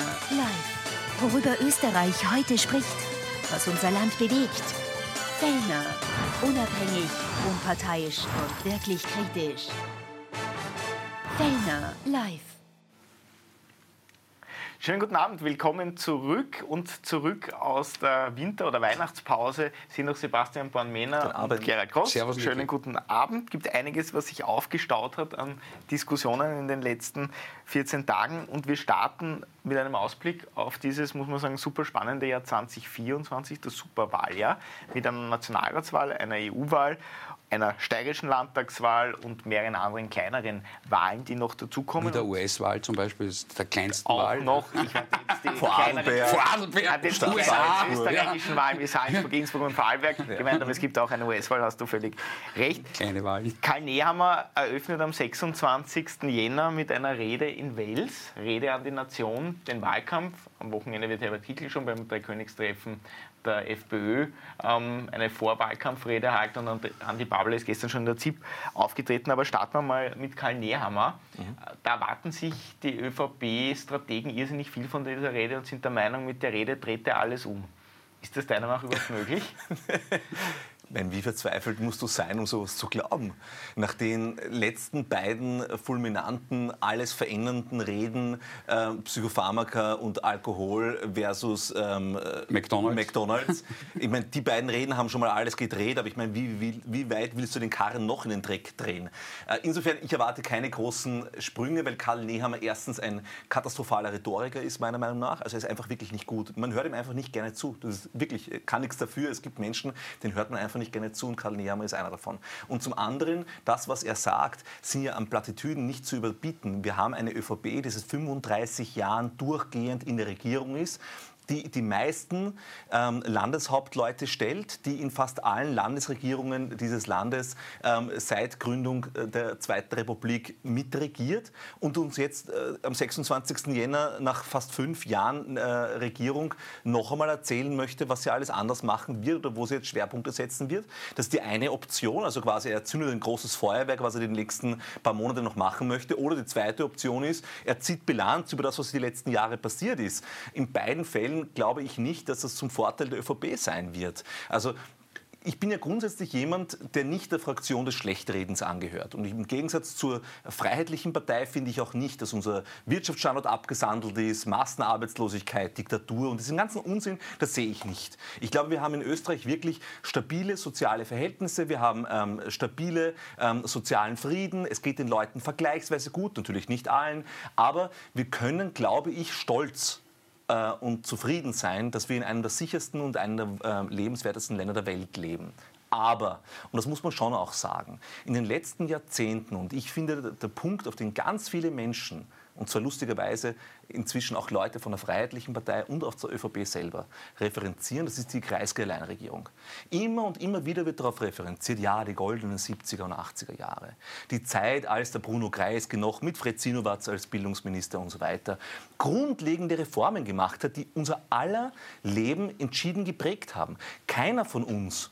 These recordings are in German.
Fellner live. Worüber Österreich heute spricht, was unser Land bewegt. Fellner, unabhängig, unparteiisch und wirklich kritisch. Fellner live. Schönen guten Abend, willkommen zurück und zurück aus der Winter- oder Weihnachtspause. Sind noch Sebastian Bornmänner und Gerhard Gross. Servus, Schönen guten Abend. Gibt einiges, was sich aufgestaut hat an Diskussionen in den letzten 14 Tagen. Und wir starten mit einem Ausblick auf dieses, muss man sagen, super spannende Jahr 2024, das Superwahljahr, mit einer Nationalratswahl, einer EU-Wahl einer steirischen Landtagswahl und mehreren anderen kleineren Wahlen, die noch dazukommen. Wie der US-Wahl zum Beispiel, ist der kleinsten auch Wahl. noch. Ich hatte jetzt die Vorarlberg. Vorarlberg. Jetzt die österreichischen Wahlen wie Salzburg, Innsbruck und Vorarlberg ja. gemeint, aber es gibt auch eine US-Wahl, hast du völlig recht. Kleine Wahl. Karl Nehammer eröffnet am 26. Jänner mit einer Rede in Wels, Rede an die Nation, den Wahlkampf. Am Wochenende wird Herbert Kickl schon beim Dreikönigstreffen der FPÖ ähm, eine Vorwahlkampfrede erhalten und Andi Babler ist gestern schon in der ZIP aufgetreten. Aber starten wir mal mit Karl Nehammer. Mhm. Da erwarten sich die ÖVP-Strategen irrsinnig viel von dieser Rede und sind der Meinung, mit der Rede dreht er alles um. Ist das deiner Meinung nach überhaupt möglich? meine, wie verzweifelt musst du sein, um sowas zu glauben? Nach den letzten beiden fulminanten, alles verändernden Reden, äh, Psychopharmaka und Alkohol versus ähm, McDonalds. McDonald's. Ich meine, die beiden Reden haben schon mal alles gedreht, aber ich meine, wie, wie, wie weit willst du den Karren noch in den Dreck drehen? Äh, insofern, ich erwarte keine großen Sprünge, weil Karl Nehammer erstens ein katastrophaler Rhetoriker ist, meiner Meinung nach. Also er ist einfach wirklich nicht gut. Man hört ihm einfach nicht gerne zu. Das ist wirklich, kann nichts dafür. Es gibt Menschen, denen hört man einfach nicht gerne zu und Karl Nehammer ist einer davon. Und zum anderen, das, was er sagt, sind ja an Plattitüden nicht zu überbieten. Wir haben eine ÖVP, die seit 35 Jahren durchgehend in der Regierung ist die die meisten ähm, Landeshauptleute stellt, die in fast allen Landesregierungen dieses Landes ähm, seit Gründung äh, der Zweiten Republik mitregiert und uns jetzt äh, am 26. Jänner nach fast fünf Jahren äh, Regierung noch einmal erzählen möchte, was sie alles anders machen wird oder wo sie jetzt Schwerpunkte setzen wird. Das ist die eine Option, also quasi er zündet ein großes Feuerwerk, was er die nächsten paar Monate noch machen möchte. Oder die zweite Option ist, er zieht Bilanz über das, was die letzten Jahre passiert ist. In beiden Fällen glaube ich nicht, dass das zum Vorteil der ÖVP sein wird. Also ich bin ja grundsätzlich jemand, der nicht der Fraktion des Schlechtredens angehört. Und im Gegensatz zur Freiheitlichen Partei finde ich auch nicht, dass unser Wirtschaftsstandort abgesandelt ist, Massenarbeitslosigkeit, Diktatur und diesen ganzen Unsinn, das sehe ich nicht. Ich glaube, wir haben in Österreich wirklich stabile soziale Verhältnisse, wir haben ähm, stabile ähm, sozialen Frieden, es geht den Leuten vergleichsweise gut, natürlich nicht allen, aber wir können, glaube ich, stolz äh, und zufrieden sein, dass wir in einem der sichersten und einem der äh, lebenswertesten Länder der Welt leben. Aber, und das muss man schon auch sagen, in den letzten Jahrzehnten, und ich finde, der Punkt, auf den ganz viele Menschen und zwar lustigerweise inzwischen auch Leute von der Freiheitlichen Partei und auch zur ÖVP selber referenzieren. Das ist die Kreisky-Alleinregierung. Immer und immer wieder wird darauf referenziert, ja, die goldenen 70er und 80er Jahre. Die Zeit, als der Bruno Kreisky noch mit Fred Sinowatz als Bildungsminister und so weiter grundlegende Reformen gemacht hat, die unser aller Leben entschieden geprägt haben. Keiner von uns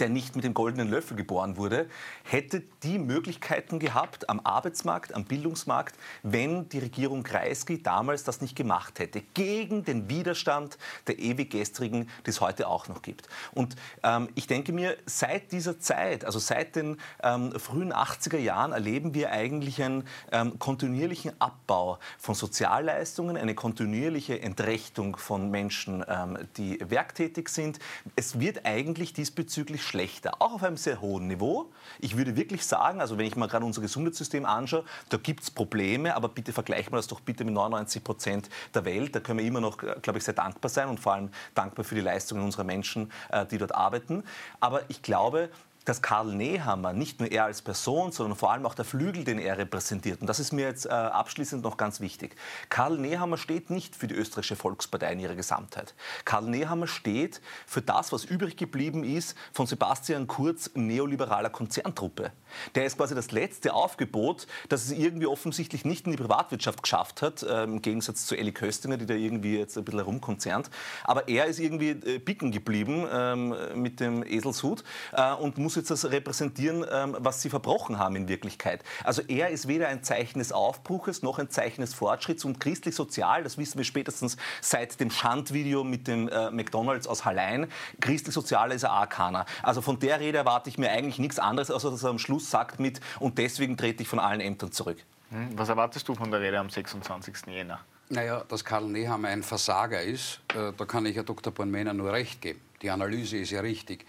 der nicht mit dem goldenen Löffel geboren wurde, hätte die Möglichkeiten gehabt am Arbeitsmarkt, am Bildungsmarkt, wenn die Regierung Kreisky damals das nicht gemacht hätte, gegen den Widerstand der ewig gestrigen, die es heute auch noch gibt. Und ähm, ich denke mir, seit dieser Zeit, also seit den ähm, frühen 80er Jahren, erleben wir eigentlich einen ähm, kontinuierlichen Abbau von Sozialleistungen, eine kontinuierliche Entrechtung von Menschen, ähm, die werktätig sind. Es wird eigentlich diesbezüglich schlechter, auch auf einem sehr hohen Niveau. Ich würde wirklich sagen, also wenn ich mir gerade unser Gesundheitssystem anschaue, da gibt es Probleme, aber bitte vergleichen wir das doch bitte mit 99 Prozent der Welt. Da können wir immer noch, glaube ich, sehr dankbar sein und vor allem dankbar für die Leistungen unserer Menschen, äh, die dort arbeiten. Aber ich glaube, dass Karl Nehammer, nicht nur er als Person, sondern vor allem auch der Flügel, den er repräsentiert, und das ist mir jetzt äh, abschließend noch ganz wichtig, Karl Nehammer steht nicht für die österreichische Volkspartei in ihrer Gesamtheit. Karl Nehammer steht für das, was übrig geblieben ist von Sebastian Kurz neoliberaler Konzerntruppe. Der ist quasi das letzte Aufgebot, das es irgendwie offensichtlich nicht in die Privatwirtschaft geschafft hat, äh, im Gegensatz zu Elli Köstinger, die da irgendwie jetzt ein bisschen herumkonzernt. Aber er ist irgendwie äh, bicken geblieben ähm, mit dem Eselshut äh, und muss das repräsentieren, ähm, was sie verbrochen haben in Wirklichkeit. Also er ist weder ein Zeichen des Aufbruches noch ein Zeichen des Fortschritts und christlich-sozial, das wissen wir spätestens seit dem Schandvideo mit dem äh, McDonalds aus Hallein, christlich-sozial ist er auch keiner. Also von der Rede erwarte ich mir eigentlich nichts anderes, außer dass er am Schluss sagt mit und deswegen trete ich von allen Ämtern zurück. Hm, was erwartest du von der Rede am 26. Jänner? Naja, dass Karl Nehammer ein Versager ist, äh, da kann ich Herr Dr. Bornmänner nur recht geben. Die Analyse ist ja richtig.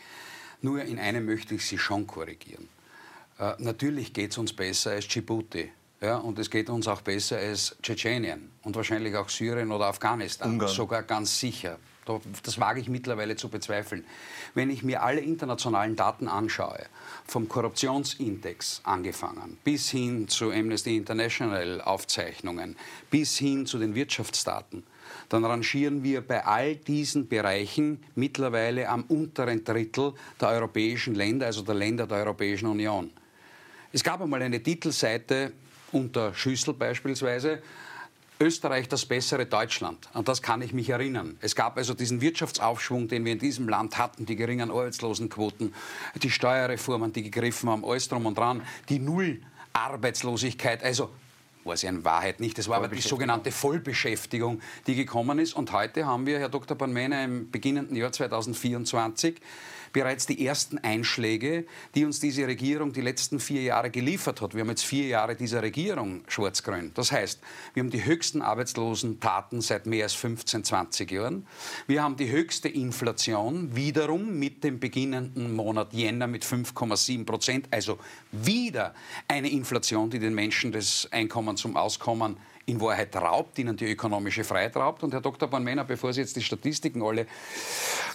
Nur in einem möchte ich Sie schon korrigieren. Äh, natürlich geht es uns besser als Djibouti. Ja, und es geht uns auch besser als Tschetschenien und wahrscheinlich auch Syrien oder Afghanistan. Ungarn. Sogar ganz sicher. Das wage ich mittlerweile zu bezweifeln. Wenn ich mir alle internationalen Daten anschaue, vom Korruptionsindex angefangen, bis hin zu Amnesty International Aufzeichnungen, bis hin zu den Wirtschaftsdaten, dann rangieren wir bei all diesen Bereichen mittlerweile am unteren Drittel der europäischen Länder, also der Länder der Europäischen Union. Es gab einmal eine Titelseite unter Schüssel beispielsweise, Österreich das bessere Deutschland. An das kann ich mich erinnern. Es gab also diesen Wirtschaftsaufschwung, den wir in diesem Land hatten, die geringen Arbeitslosenquoten, die Steuerreformen, die gegriffen haben, alles drum und dran, die Nullarbeitslosigkeit. Also war es ja in Wahrheit nicht. Das war aber die sogenannte Vollbeschäftigung, die gekommen ist. Und heute haben wir, Herr Dr. Banmene, im beginnenden Jahr 2024 bereits die ersten Einschläge, die uns diese Regierung die letzten vier Jahre geliefert hat. Wir haben jetzt vier Jahre dieser Regierung schwarz-grün. Das heißt, wir haben die höchsten Arbeitslosentaten seit mehr als 15, 20 Jahren. Wir haben die höchste Inflation wiederum mit dem beginnenden Monat Jänner mit 5,7 Prozent. Also wieder eine Inflation, die den Menschen das Einkommen zum Auskommen in Wahrheit raubt, ihnen die ökonomische Freiheit raubt. Und Herr Dr. Bornmänner, bevor Sie jetzt die Statistiken alle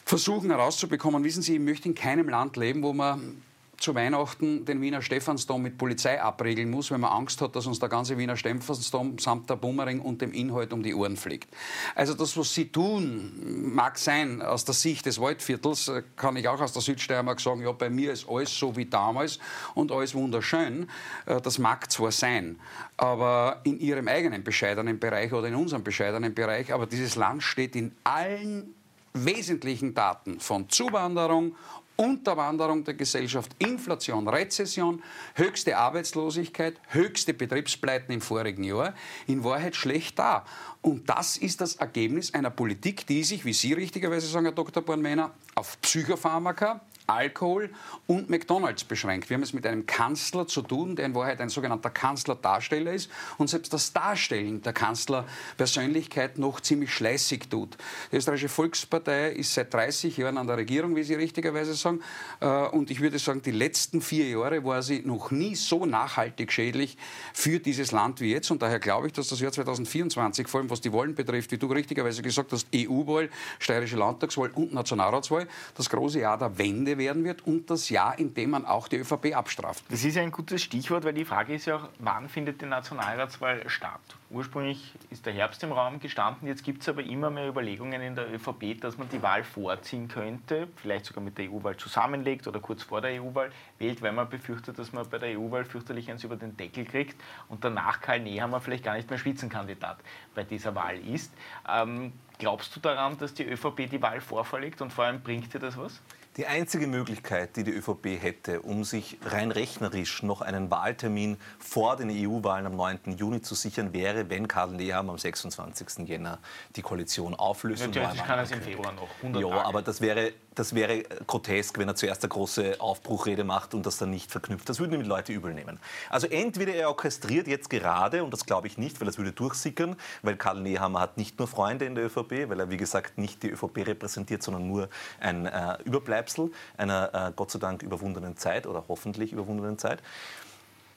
versuchen herauszubekommen, wissen Sie, ich möchte in keinem Land leben, wo man zu Weihnachten den Wiener Stephansdom mit Polizei abregeln muss, wenn man Angst hat, dass uns der ganze Wiener Stephansdom samt der Bummering und dem Inhalt um die Ohren fliegt. Also das, was Sie tun, mag sein, aus der Sicht des Waldviertels, äh, kann ich auch aus der Südsteiermark sagen, ja, bei mir ist alles so wie damals und alles wunderschön. Äh, das mag zwar sein, aber in Ihrem eigenen bescheidenen Bereich oder in unserem bescheidenen Bereich, aber dieses Land steht in allen wesentlichen Daten von Zuwanderung Unterwanderung der Gesellschaft, Inflation, Rezession, höchste Arbeitslosigkeit, höchste Betriebspleiten im vorigen Jahr, in Wahrheit schlecht da. Und das ist das Ergebnis einer Politik, die sich, wie Sie richtigerweise sagen, Herr Dr. Bornmänner, auf Psychopharmaka, Alkohol und McDonalds beschränkt. Wir haben es mit einem Kanzler zu tun, der in Wahrheit ein sogenannter Kanzlerdarsteller ist und selbst das Darstellen der Kanzlerpersönlichkeit noch ziemlich schleißig tut. Die österreichische Volkspartei ist seit 30 Jahren an der Regierung, wie Sie richtigerweise sagen, äh, und ich würde sagen, die letzten vier Jahre war sie noch nie so nachhaltig schädlich für dieses Land wie jetzt und daher glaube ich, dass das Jahr 2024, vor allem was die Wahlen betrifft, wie du richtigerweise gesagt hast, EU-Wahl, steirische Landtagswahl und Nationalratswahl, das große Jahr der Wende werden wird und das Jahr, in dem man auch die ÖVP abstraft. Das ist ein gutes Stichwort, weil die Frage ist ja auch, wann findet die Nationalratswahl statt? Ursprünglich ist der Herbst im Raum gestanden, jetzt gibt es aber immer mehr Überlegungen in der ÖVP, dass man die Wahl vorziehen könnte, vielleicht sogar mit der EU-Wahl zusammenlegt oder kurz vor der EU-Wahl wählt, weil man befürchtet, dass man bei der EU-Wahl fürchterlich eins über den Deckel kriegt und danach Karl Nehammer vielleicht gar nicht mehr Spitzenkandidat bei dieser Wahl ist. Ähm, glaubst du daran, dass die ÖVP die Wahl vorverlegt und vor allem bringt dir das was? Die einzige Möglichkeit, die die ÖVP hätte, um sich rein rechnerisch noch einen Wahltermin vor den EU-Wahlen am 9. Juni zu sichern, wäre, wenn Karl Neham am 26. Jänner die Koalition auflöst. Natürlich kann er es im Februar noch. 100 ja, aber das wäre, das wäre grotesk, wenn er zuerst eine große Aufbruchrede macht und das dann nicht verknüpft. Das würden die Leute übel nehmen. Also entweder er orchestriert jetzt gerade, und das glaube ich nicht, weil das würde durchsickern, weil Karl Nehammer hat nicht nur Freunde in der ÖVP, weil er, wie gesagt, nicht die ÖVP repräsentiert, sondern nur ein äh, Überbleibsel Überbleibsel einer äh, Gott sei Dank überwundenen Zeit oder hoffentlich überwundenen Zeit.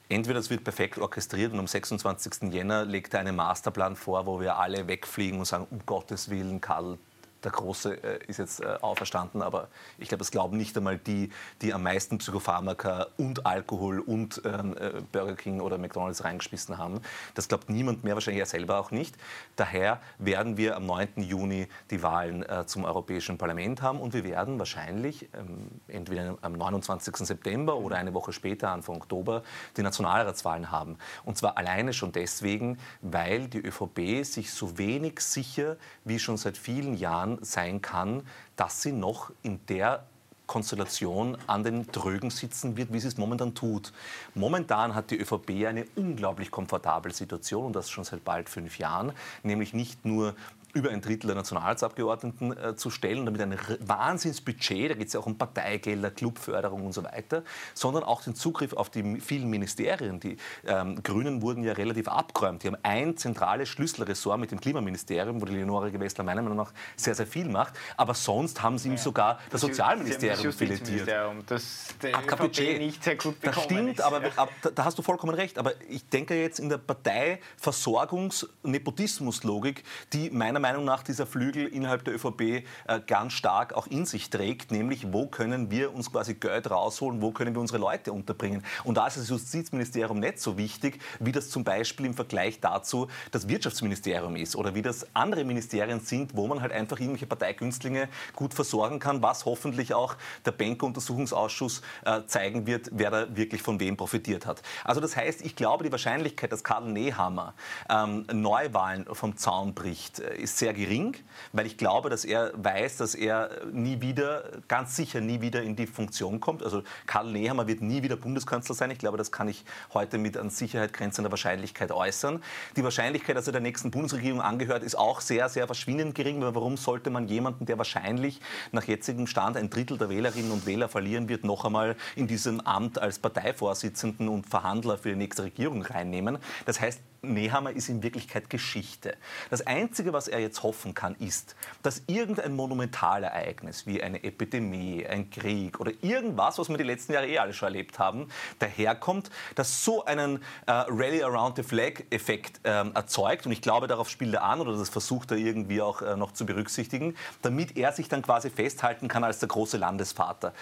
Entweder es wird perfekt orchestriert und am 26. Jänner legt er einen Masterplan vor, wo wir alle wegfliegen und sagen, um Gottes Willen, Karl, der Große äh, ist jetzt äh, auferstanden, aber ich glaube, das glauben nicht einmal die, die am meisten Psychopharmaka und Alkohol und ähm, äh, Burger King oder McDonalds reingeschmissen haben. Das glaubt niemand mehr, wahrscheinlich er selber auch nicht. Daher werden wir am 9. Juni die Wahlen äh, zum Europäischen Parlament haben und wir werden wahrscheinlich ähm, entweder am 29. September oder eine Woche später, Anfang Oktober, die Nationalratswahlen haben. Und zwar alleine schon deswegen, weil die ÖVP sich so wenig sicher wie schon seit vielen Jahren sein kann, dass sie noch in der Konstellation an den Trögen sitzen wird, wie sie es momentan tut. Momentan hat die ÖVP eine unglaublich komfortable Situation und das schon seit bald fünf Jahren, nämlich nicht nur über ein Drittel der Nationalratsabgeordneten äh, zu stellen, damit ein Wahnsinnsbudget, da geht es ja auch um Parteigelder, Clubförderung und so weiter, sondern auch den Zugriff auf die vielen Ministerien. Die ähm, Grünen wurden ja relativ abgeräumt. Die haben ein zentrales Schlüsselressort mit dem Klimaministerium, wo die Leonore Gewessler meiner Meinung nach sehr, sehr viel macht. Aber sonst haben sie ihm sogar das Sozialministerium filetiert. Das der AKPG nicht sehr gut Das stimmt, aber, ja. da hast du vollkommen recht. Aber ich denke jetzt in der Parteiversorgungs-Nepotismus-Logik, die meiner Meinung Meinung nach dieser Flügel innerhalb der ÖVP äh, ganz stark auch in sich trägt, nämlich wo können wir uns quasi Geld rausholen, wo können wir unsere Leute unterbringen. Und da ist das Justizministerium nicht so wichtig, wie das zum Beispiel im Vergleich dazu das Wirtschaftsministerium ist oder wie das andere Ministerien sind, wo man halt einfach irgendwelche Parteigünstlinge gut versorgen kann, was hoffentlich auch der Benko-Untersuchungsausschuss äh, zeigen wird, wer da wirklich von wem profitiert hat. Also das heißt, ich glaube, die Wahrscheinlichkeit, dass Karl Nehammer ähm, Neuwahlen vom Zaun bricht, äh, ist sehr gering, weil ich glaube, dass er weiß, dass er nie wieder, ganz sicher nie wieder in die Funktion kommt. Also Karl Nehammer wird nie wieder Bundeskanzler sein. Ich glaube, das kann ich heute mit an Sicherheit grenzender Wahrscheinlichkeit äußern. Die Wahrscheinlichkeit, dass er der nächsten Bundesregierung angehört, ist auch sehr, sehr verschwindend gering. Weil warum sollte man jemanden, der wahrscheinlich nach jetzigem Stand ein Drittel der Wählerinnen und Wähler verlieren wird, noch einmal in diesem Amt als Parteivorsitzenden und Verhandler für die nächste Regierung reinnehmen? Das heißt, Nehammer ist in Wirklichkeit Geschichte. Das Einzige, was er jetzt hoffen kann, ist, dass irgendein Monumentalereignis wie eine Epidemie, ein Krieg oder irgendwas, was wir die letzten Jahre eh alle schon erlebt haben, daherkommt, das so einen äh, Rally Around the Flag-Effekt äh, erzeugt. Und ich glaube, darauf spielt er an oder das versucht er irgendwie auch äh, noch zu berücksichtigen, damit er sich dann quasi festhalten kann als der große Landesvater.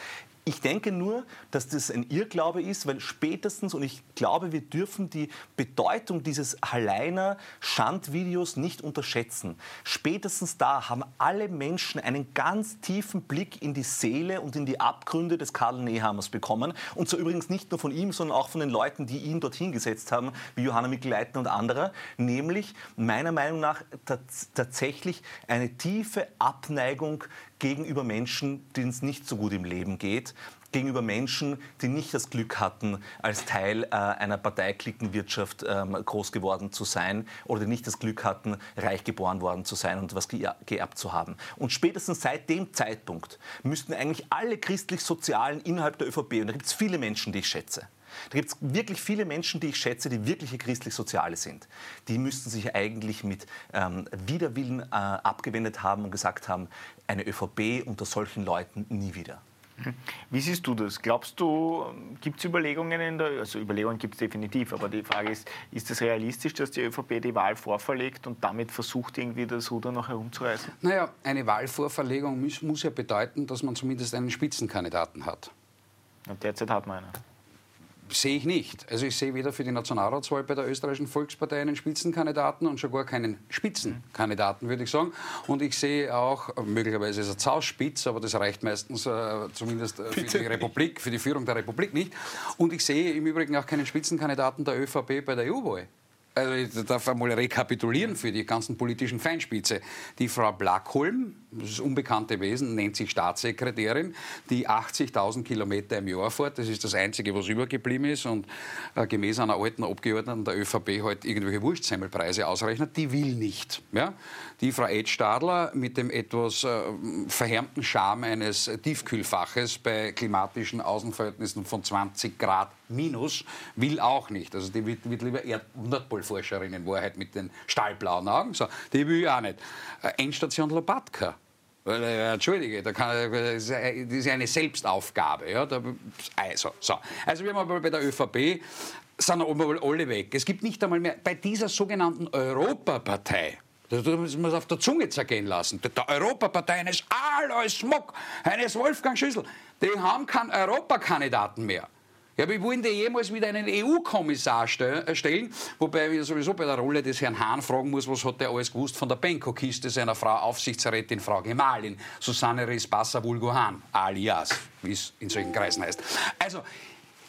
Ich denke nur, dass das ein Irrglaube ist, weil spätestens, und ich glaube, wir dürfen die Bedeutung dieses Halleiner Schandvideos nicht unterschätzen. Spätestens da haben alle Menschen einen ganz tiefen Blick in die Seele und in die Abgründe des Karl Nehammers bekommen. Und so übrigens nicht nur von ihm, sondern auch von den Leuten, die ihn dorthin gesetzt haben, wie Johanna Mikl-Leitner und andere. Nämlich meiner Meinung nach tatsächlich eine tiefe Abneigung gegenüber Menschen, denen es nicht so gut im Leben geht, gegenüber Menschen, die nicht das Glück hatten, als Teil äh, einer Parteiklickenwirtschaft ähm, groß geworden zu sein oder die nicht das Glück hatten, reich geboren worden zu sein und was geerbt zu haben. Und spätestens seit dem Zeitpunkt müssten eigentlich alle christlich-sozialen innerhalb der ÖVP, und da gibt es viele Menschen, die ich schätze, da gibt es wirklich viele Menschen, die ich schätze, die wirkliche christlich-soziale sind. Die müssten sich eigentlich mit ähm, Widerwillen äh, abgewendet haben und gesagt haben, eine ÖVP unter solchen Leuten nie wieder. Mhm. Wie siehst du das? Glaubst du, gibt es Überlegungen in der, also Überlegungen gibt es definitiv, aber die Frage ist, ist es realistisch, dass die ÖVP die Wahl vorverlegt und damit versucht, irgendwie das Ruder noch herumzureißen? Naja, eine Wahlvorverlegung muss, muss ja bedeuten, dass man zumindest einen Spitzenkandidaten hat. Und derzeit hat man einen sehe ich nicht. Also ich sehe weder für die Nationalratswahl bei der österreichischen Volkspartei einen Spitzenkandidaten und schon gar keinen Spitzenkandidaten, würde ich sagen. Und ich sehe auch, möglicherweise ist er Zauspitz, aber das reicht meistens äh, zumindest äh, für die Republik, für die Führung der Republik nicht. Und ich sehe im Übrigen auch keinen Spitzenkandidaten der ÖVP bei der EU-Wahl. Also ich darf einmal rekapitulieren für die ganzen politischen Feinspitze. Die Frau Blackholm, das unbekannte Wesen, nennt sich Staatssekretärin, die 80.000 Kilometer im Jahr fährt. Das ist das Einzige, was übergeblieben ist. Und äh, gemäß einer alten Abgeordneten der ÖVP halt irgendwelche Wurstsemmelpreise ausrechnet. Die will nicht. Ja? Die Frau Ed Stadler mit dem etwas äh, verhärmten Charme eines Tiefkühlfaches bei klimatischen Außenverhältnissen von 20 Grad minus will auch nicht. Also die wird, wird lieber Nordpolforscherin in Wahrheit mit den stahlblauen Augen. So, die will ich auch nicht. Äh, Endstation Lopatka. Äh, Entschuldige, da kann, das ist eine Selbstaufgabe. Ja, da, also, so. also wir haben bei der ÖVP sind alle weg. Es gibt nicht einmal mehr bei dieser sogenannten Europapartei, das muss man auf der Zunge zergehen lassen. Der Europapartei eines Alois Smog, eines Wolfgang Schüssel, die haben keinen Europakandidaten mehr. Ja, wir wollen dir jemals wieder einen EU-Kommissar äh, stellen, wobei ich sowieso bei der Rolle des Herrn Hahn fragen muss, was hat der alles gewusst von der Benko-Kiste seiner Frau Aufsichtsrätin, Frau Gemahlin, Susanne Rispassa Vulgo Hahn, alias, wie es in solchen Kreisen heißt. Also,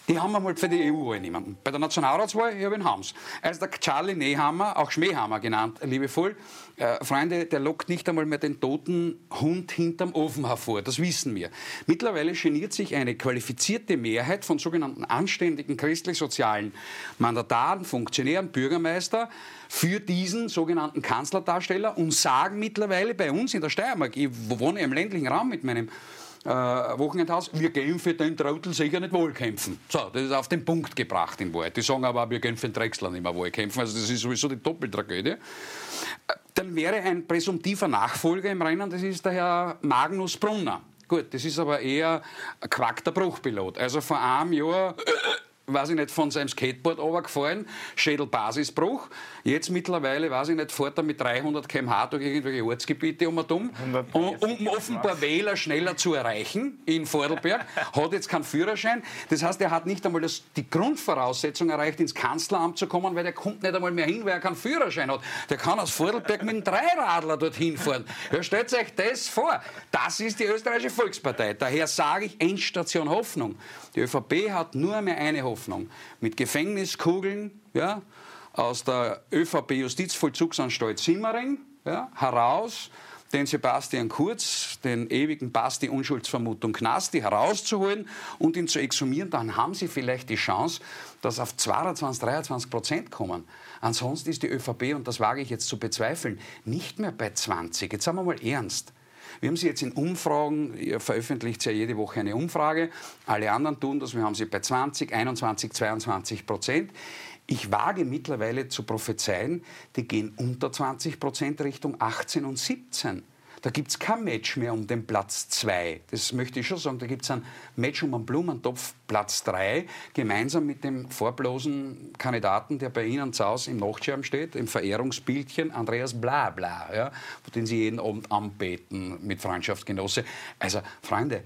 Die haben wir mal für die EU-Wahl niemanden. Bei der Nationalratswahl, ich habe ihn Hams. Als der Charlie Nehammer, auch Schmähhammer genannt, liebevoll, äh, Freunde, der lockt nicht einmal mehr den toten Hund hinterm Ofen hervor. Das wissen wir. Mittlerweile geniert sich eine qualifizierte Mehrheit von sogenannten anständigen christlich-sozialen Mandataren, Funktionären, Bürgermeister für diesen sogenannten Kanzlerdarsteller und sagen mittlerweile bei uns in der Steiermark, ich wohne im ländlichen Raum mit meinem äh, Wochenendhaus, wir gehen für den Trottel sicher nicht wohlkämpfen. So, das ist auf den Punkt gebracht in Wahrheit. Die sagen aber, wir gehen für den Drechsler nicht mehr wohlkämpfen. Also das ist sowieso die Doppeltragödie. Äh, dann wäre ein präsumptiver Nachfolger im Rennen, das ist der Herr Magnus Brunner. Gut, das ist aber eher ein Quack der Bruchpilot. Also vor einem Jahr weiß ich nicht, von seinem Skateboard runtergefallen, Schädelbasisbruch. Jetzt mittlerweile, weiß ich nicht, fährt er mit 300 km/h durch irgendwelche Ortsgebiete um und um, um, um offenbar Wähler schneller zu erreichen in Vordelberg, hat jetzt keinen Führerschein. Das heißt, er hat nicht einmal das, die Grundvoraussetzung erreicht, ins Kanzleramt zu kommen, weil der kommt nicht einmal mehr hin, weil er keinen Führerschein hat. Der kann aus Vordelberg mit einem Dreiradler dorthin fahren. Ja, stellt euch das vor. Das ist die österreichische Volkspartei. Daher sage ich Endstation Hoffnung. Die ÖVP hat nur mehr eine Hoffnung. Hoffnung. Mit Gefängniskugeln ja, aus der ÖVP-Justizvollzugsanstalt Simmering ja, heraus den Sebastian Kurz, den ewigen Basti Unschuldsvermutung Knasti herauszuholen und ihn zu exhumieren, dann haben sie vielleicht die Chance, dass auf 22, 23 Prozent kommen. Ansonsten ist die ÖVP, und das wage ich jetzt zu bezweifeln, nicht mehr bei 20. Jetzt sagen wir mal ernst. Wir haben sie jetzt in Umfragen, ihr veröffentlicht ja jede Woche eine Umfrage, alle anderen tun das, wir haben sie bei 20, 21, 22 Prozent. Ich wage mittlerweile zu prophezeien, die gehen unter 20 Prozent Richtung 18 und 17. Da gibt es kein Match mehr um den Platz 2. Das möchte ich schon sagen. Da gibt es ein Match um einen Blumentopf Platz 3, gemeinsam mit dem vorblosen Kandidaten, der bei Ihnen zu Hause im Nachtscherben steht, im Verehrungsbildchen, Andreas Blabla, ja, den Sie jeden Abend anbeten mit Freundschaftsgenosse. Also, Freunde,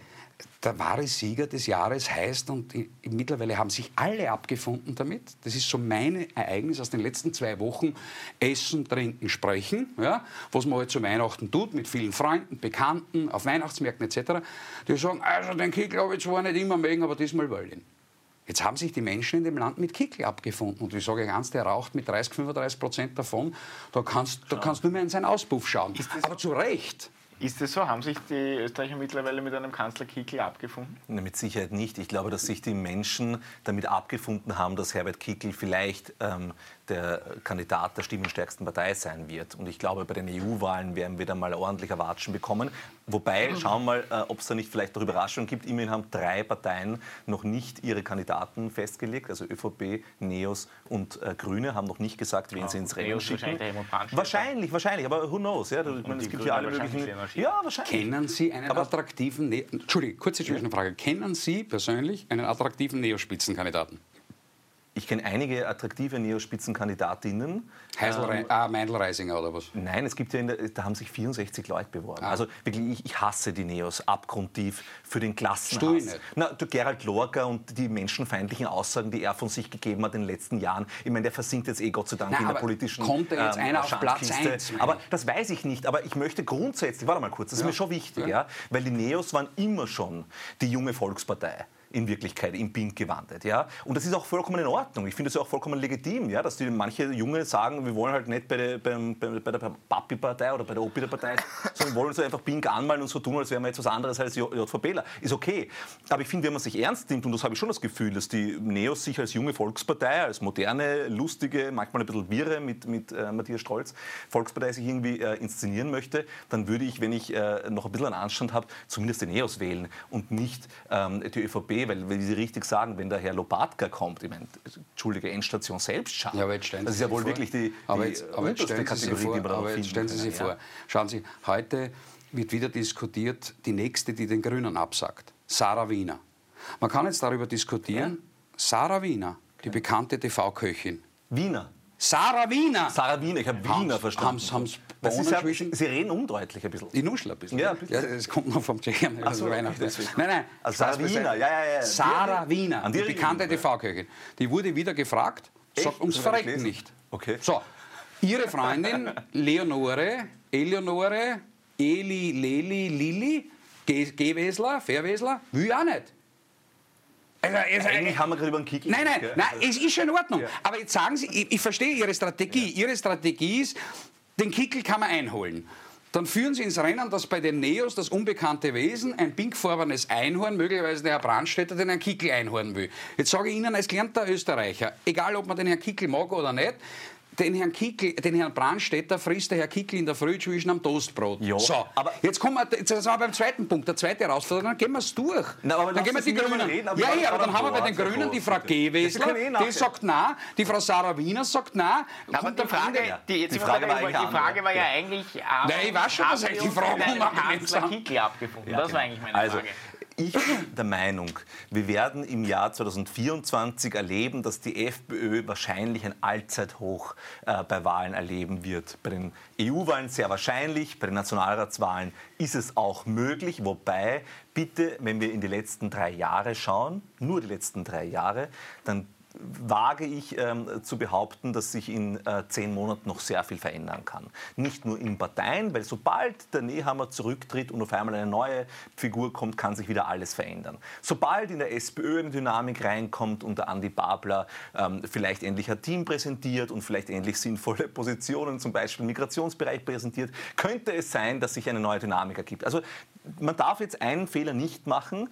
der wahre Sieger des Jahres heißt, und mittlerweile haben sich alle abgefunden damit, das ist so mein Ereignis aus den letzten zwei Wochen, Essen, Trinken, Sprechen, ja, was man halt zu Weihnachten tut, mit vielen Freunden, Bekannten, auf Weihnachtsmärkten etc. Die sagen, also den Kickel habe ich zwar nicht immer mögen, aber diesmal will ich ihn. Jetzt haben sich die Menschen in dem Land mit Kickel abgefunden. Und ich sage ganz, der raucht mit 30, 35 Prozent davon. Da kannst, da kannst du nur mehr in seinen Auspuff schauen. Aber zu Recht. Ist das so? Haben sich die Österreicher mittlerweile mit einem Kanzler Kickl abgefunden? Na, mit Sicherheit nicht. Ich glaube, dass sich die Menschen damit abgefunden haben, dass Herbert Kickl vielleicht ähm, der Kandidat der stimmenstärksten Partei sein wird. Und ich glaube, bei den EU-Wahlen werden wir da mal ordentlicher Watschen bekommen. Wobei, schauen wir mal, äh, ob es da nicht vielleicht auch Überraschungen gibt. Immerhin haben drei Parteien noch nicht ihre Kandidaten festgelegt. Also ÖVP, NEOS und äh, Grüne haben noch nicht gesagt, wen ja, sie ins Rennen schicken. Wahrscheinlich, wahrscheinlich, wahrscheinlich, aber who knows? Ja, ich meine, es gibt ja alle möglichen. Ja, wahrscheinlich. Kennen Sie einen aber attraktiven. Ne Entschuldigung, kurze Zwischenfrage. Kennen Sie persönlich einen attraktiven Neospitzenkandidaten? Ich kenne einige attraktive Neospitzenkandidatinnen. Heisel, ähm, ah, Meindl-Reisinger oder was? Nein, es gibt ja der, da haben sich 64 Leute beworben. Ah. Also wirklich, ich, ich, hasse die Neos abgrundtief für den Klassenhass. Nicht. Na, du, Gerald Lorca und die menschenfeindlichen Aussagen, die er von sich gegeben hat in den letzten Jahren. Ich meine, der versinkt jetzt eh Gott sei Dank Na, in der politischen Kommt er jetzt ähm, einer auf Platz 1? Aber das weiß ich nicht. Aber ich möchte grundsätzlich, warte mal kurz, das ja. ist mir schon wichtig, ja. ja. weil die Neos waren immer schon die junge Volkspartei in Wirklichkeit im Pink gewandet. Ja? Und das ist auch vollkommen in Ordnung. Ich finde es auch vollkommen legitim, ja? dass die manche Junge sagen, wir wollen halt nicht bei der, bei, bei, bei der Papi-Partei oder bei der Opi-Partei, sondern wollen uns einfach Pink anmalen und so tun, als wären wir jetzt was anderes als JVPler. Ist okay. Aber ich finde, wenn man sich ernst nimmt, und das habe ich schon das Gefühl, dass die Neos sich als junge Volkspartei, als moderne, lustige, manchmal ein bisschen wirre mit, mit äh, Matthias Strolz, Volkspartei sich irgendwie äh, inszenieren möchte, dann würde ich, wenn ich äh, noch ein bisschen an Anstand habe, zumindest die Neos wählen und nicht ähm, die ÖVP weil, weil Sie richtig sagen, wenn der Herr Lopatka kommt, ich meine, Entschuldige, Endstation Selbstschau. Ja, aber jetzt stellen das ist ja wohl vor. wirklich die, die aber jetzt, aber jetzt stellen Kategorie, Sie vor, die man aber jetzt stellen Sie sich vor. Schauen Sie, heute wird wieder diskutiert, die nächste, die den Grünen absagt, Sarah Wiener. Man kann jetzt darüber diskutieren, ja. Sarah Wiener, die bekannte TV-Köchin. Wiener? Sarah Wiener. Sarah Wiener, ich habe Wiener verstanden. Haben's, das ist ja, Sie reden undeutlich ein bisschen. Ich nuschel ein bisschen. Ja, ja das kommt noch vom Tschechien. Ach so, okay, nein, nein. Also Sarah Wiener, ja, ja, ja. Sarah Wiener, die, die bekannte TV-Köchin. Die wurde wieder gefragt, sagt uns verrecken nicht. Okay. So, ihre Freundin Leonore, Eleonore, Eli, Leli, Lili, Gewesler, Fairwesler, will auch nicht. Also, also, Eigentlich haben wir gerade über einen Kick. Nein, nein, nein, es ist schon in Ordnung. Ja. Aber jetzt sagen Sie, ich, ich verstehe Ihre Strategie. Ja. Ihre Strategie ist, den Kickel kann man einholen. Dann führen Sie ins Rennen, dass bei den Neos das unbekannte Wesen, ein pinkfarbenes Einhorn, möglicherweise der Herr Brandstätter, den Herrn Kickel einhorn will. Jetzt sage ich Ihnen als gelernter Österreicher, egal ob man den Herrn Kickel mag oder nicht, den Herrn, Kickel, den Herrn Brandstätter frisst der Herr Kickel in der Früh zwischen am Toastbrot. Ja, so, aber jetzt kommen wir, jetzt sind wir beim zweiten Punkt, der zweite Herausforderung, dann gehen wir es durch. Na, dann gehen wir die Grünen. Reden, aber ja, ja, aber dann haben wir bei den Grünen die Frau Gewessler, die sagt nein, die Frau Sarah Wiener sagt nein. Aber die Frage, die, die, Frage, war, die Frage war ja eigentlich, Nein, ich weiß schon, dass ich die Frage um Kickel abgefunden. Das war eigentlich meine also, Frage ich bin der Meinung, wir werden im Jahr 2024 erleben, dass die FPÖ wahrscheinlich ein Allzeithoch äh, bei Wahlen erleben wird. Bei den EU-Wahlen sehr wahrscheinlich, bei den Nationalratswahlen ist es auch möglich. Wobei, bitte, wenn wir in die letzten drei Jahre schauen, nur die letzten drei Jahre, dann wage ich ähm, zu behaupten, dass sich in äh, zehn Monaten noch sehr viel verändern kann. Nicht nur in Parteien, weil sobald der Nehammer zurücktritt und auf einmal eine neue Figur kommt, kann sich wieder alles verändern. Sobald in der SPÖ eine Dynamik reinkommt und der Andi Babler ähm, vielleicht endlich ein Team präsentiert und vielleicht endlich sinnvolle Positionen, zum Beispiel im Migrationsbereich präsentiert, könnte es sein, dass sich eine neue Dynamik ergibt. Also man darf jetzt einen Fehler nicht machen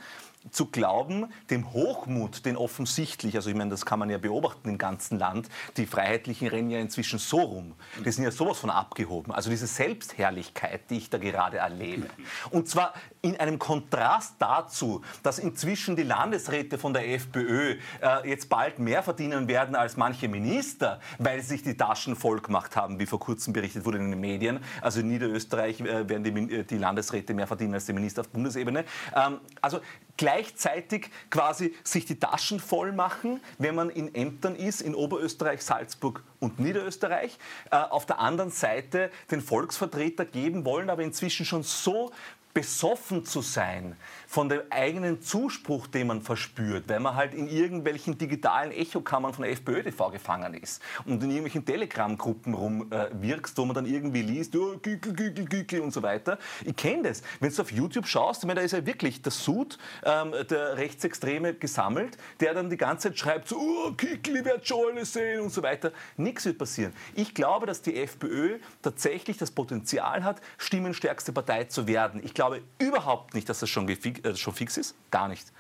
zu glauben, dem Hochmut, den offensichtlich, also ich meine, das kann man ja beobachten im ganzen Land, die Freiheitlichen rennen ja inzwischen so rum. Die sind ja sowas von abgehoben. Also diese Selbstherrlichkeit, die ich da gerade erlebe. Und zwar in einem Kontrast dazu, dass inzwischen die Landesräte von der FPÖ äh, jetzt bald mehr verdienen werden als manche Minister, weil sie sich die Taschen voll gemacht haben, wie vor kurzem berichtet wurde in den Medien. Also in Niederösterreich äh, werden die, äh, die, Landesräte mehr verdienen als die Minister auf Bundesebene. Ähm, also gleichzeitig quasi sich die Taschen voll machen, wenn man in Ämtern ist, in Oberösterreich, Salzburg und Niederösterreich. Äh, auf der anderen Seite den Volksvertreter geben wollen, aber inzwischen schon so besoffen zu sein von dem eigenen Zuspruch, den man verspürt, weil man halt in irgendwelchen digitalen Echokammern von FPÖ TV gefangen ist und in irgendwelchen Telegram-Gruppen rumwirkst, äh, wo man dann irgendwie liest, oh, Gückel, Gückel, Gückel und so weiter. Ich kenne das. Wenn du auf YouTube schaust, ich meine, da ist ja wirklich der Sud, ähm, der Rechtsextreme, gesammelt, der dann die ganze Zeit schreibt, so, oh, Kickel, ich werde schon alles sehen und so weiter. Nichts wird passieren. Ich glaube, dass die FPÖ tatsächlich das Potenzial hat, stimmenstärkste Partei zu werden. Ich glaube überhaupt nicht, dass das schon äh, schon fix ist? Gar nicht.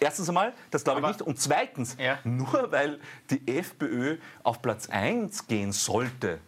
Erstens einmal, das glaube ich nicht. Und zweitens, ja. nur weil die FPÖ auf Platz 1 gehen sollte,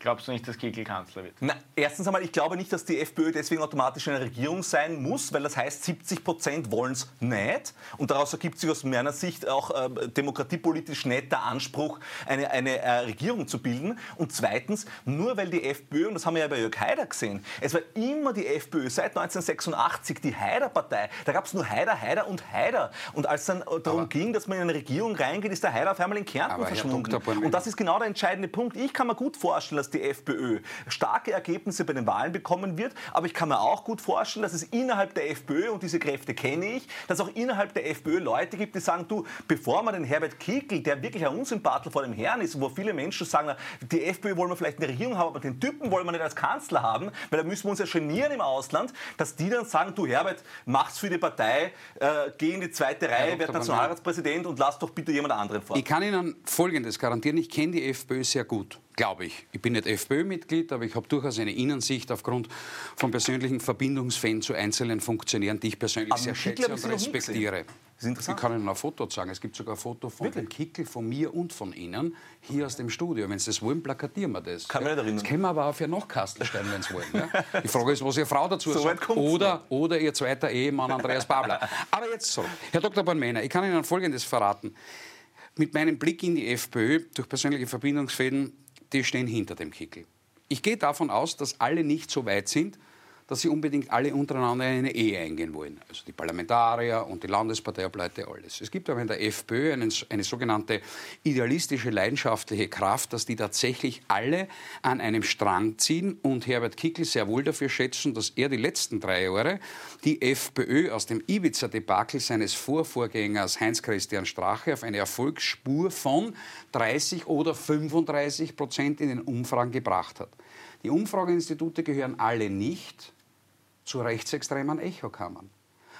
Glaubst du nicht, dass Kickel Kanzler wird? Na, erstens einmal, ich glaube nicht, dass die FPÖ deswegen automatisch eine Regierung sein muss, weil das heißt, 70 Prozent wollen es nicht. Und daraus ergibt sich aus meiner Sicht auch äh, demokratiepolitisch nicht der Anspruch, eine, eine äh, Regierung zu bilden. Und zweitens, nur weil die FPÖ, und das haben wir ja bei Jörg Haider gesehen, es war immer die FPÖ seit 1986 die Haider-Partei. Da gab es nur Haider, Haider und Haider. Und als dann äh, darum aber ging, dass man in eine Regierung reingeht, ist der Haider auf einmal in Kärnten verschwunden. Und das ist genau der entscheidende Punkt. Ich kann mir gut vorstellen, dass die FPÖ starke Ergebnisse bei den Wahlen bekommen wird. Aber ich kann mir auch gut vorstellen, dass es innerhalb der FPÖ, und diese Kräfte kenne ich, dass auch innerhalb der FPÖ Leute gibt, die sagen, du, bevor man den Herbert Kickl, der wirklich ein Unsympathel vor dem Herrn ist, wo viele Menschen sagen, die FPÖ wollen wir vielleicht eine Regierung haben, aber den Typen wollen wir nicht als Kanzler haben, weil da müssen wir uns ja genieren im Ausland, dass die dann sagen, du Herbert, mach's für die Partei, äh, geh in die zweite Reihe, werd Nationalratspräsident und lass doch bitte jemand anderen vor. Ich kann Ihnen Folgendes garantieren, ich kenne die FPÖ sehr gut glaube ich. Ich bin nicht FPÖ-Mitglied, aber ich habe durchaus eine Innensicht aufgrund von persönlichen Verbindungsfällen zu einzelnen Funktionären, die ich persönlich aber sehr schätze und respektiere. Ich kann Ihnen ein Foto zeigen. Es gibt sogar ein Foto von Wirklich? Kickel, von mir und von Ihnen, hier aus dem Studio. Wenn Sie das wollen, plakatieren wir das. Kann ja. mich Das können wir aber auf Ihr Nachkastel stellen, wenn Sie wollen. Ja? Die Frage ist, was Ihre Frau dazu so sagt. Oder, oder Ihr zweiter Ehemann Andreas Babler. Aber jetzt so. Herr Dr. Bornmänner, ich kann Ihnen Folgendes verraten. Mit meinem Blick in die FPÖ, durch persönliche Verbindungsfäden, die stehen hinter dem Kickel. Ich gehe davon aus, dass alle nicht so weit sind, dass sie unbedingt alle untereinander in eine Ehe eingehen wollen. Also die Parlamentarier und die Landesparteiobleute, alles. Es gibt aber in der FPÖ eine, eine sogenannte idealistische, leidenschaftliche Kraft, dass die tatsächlich alle an einem Strang ziehen und Herbert Kickl sehr wohl dafür schätzen, dass er die letzten drei Jahre die FPÖ aus dem Ibiza-Debakel seines Vorvorgängers Heinz-Christian Strache auf eine Erfolgsspur von 30 oder 35 Prozent in den Umfragen gebracht hat. Die Umfrageinstitute gehören alle nicht zu rechtsextremen Echokammern.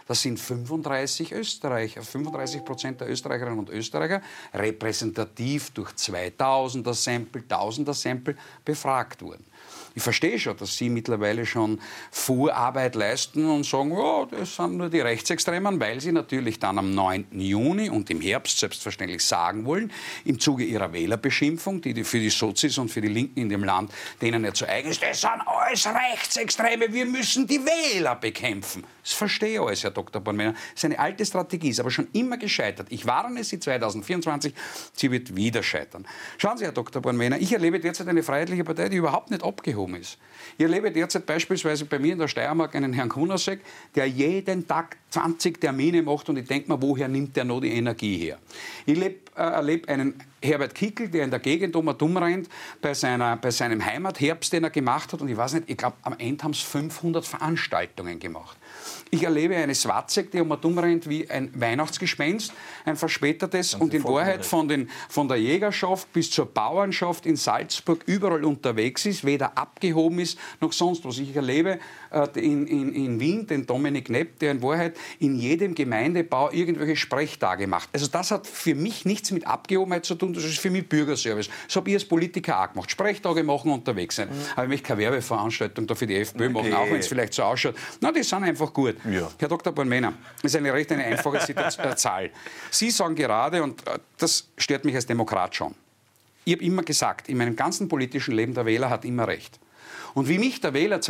Das sind 35 Österreicher, 35 Prozent der Österreicherinnen und Österreicher, repräsentativ durch 2000er Sample, 1000er Sample befragt wurden. Ich verstehe schon, dass Sie mittlerweile schon Vorarbeit leisten und sagen, oh, das sind nur die Rechtsextremen, weil Sie natürlich dann am 9. Juni und im Herbst selbstverständlich sagen wollen, im Zuge Ihrer Wählerbeschimpfung, die für die Sozis und für die Linken in dem Land denen ja zu eigen ist, das sind alles Rechtsextreme, wir müssen die Wähler bekämpfen. Das verstehe ich alles, Herr Dr. Bornmänner. Das ist eine alte Strategie, ist aber schon immer gescheitert. Ich warne Sie 2024, sie wird wieder scheitern. Schauen Sie, Herr Dr. Bornmänner, ich erlebe derzeit eine freiheitliche Partei, die überhaupt nicht abgehoben ist. Ich erlebe derzeit beispielsweise bei mir in der Steiermark einen Herrn Kunasek, der jeden Tag 20 Termine macht und ich denke mir, woher nimmt der noch die Energie her? Ich äh, erlebe einen Herbert Kickel, der in der Gegend um und um rennt, bei, seiner, bei seinem Heimatherbst, den er gemacht hat. Und ich weiß nicht, ich glaube, am Ende haben es 500 Veranstaltungen gemacht. Ich erlebe eine Swatzek, die um um rennt wie ein Weihnachtsgespenst, ein verspätetes und in Wahrheit von, den, von der Jägerschaft bis zur Bauernschaft in Salzburg überall unterwegs ist, weder abgehoben ist noch sonst was. Ich erlebe in, in, in Wien den Dominik Nepp, der in Wahrheit in jedem Gemeindebau irgendwelche Sprechtage macht. Also das hat für mich nichts mit Abgehobenheit zu tun, das ist für mich Bürgerservice. Das habe ich als Politiker auch gemacht. Sprechtage machen, unterwegs sein. Mhm. Aber ich möchte keine Werbeveranstaltung da für die FPÖ okay. machen, auch wenn es vielleicht so ausschaut. Na, die sind einfach gut. Ja. Herr Dr. Bornmänner, das ist eine recht eine einfache äh, Zahl. Sie sagen gerade, und äh, das stört mich als Demokrat schon, ich habe immer gesagt, in meinem ganzen politischen Leben, der Wähler hat immer recht. Und wie mich der Wähler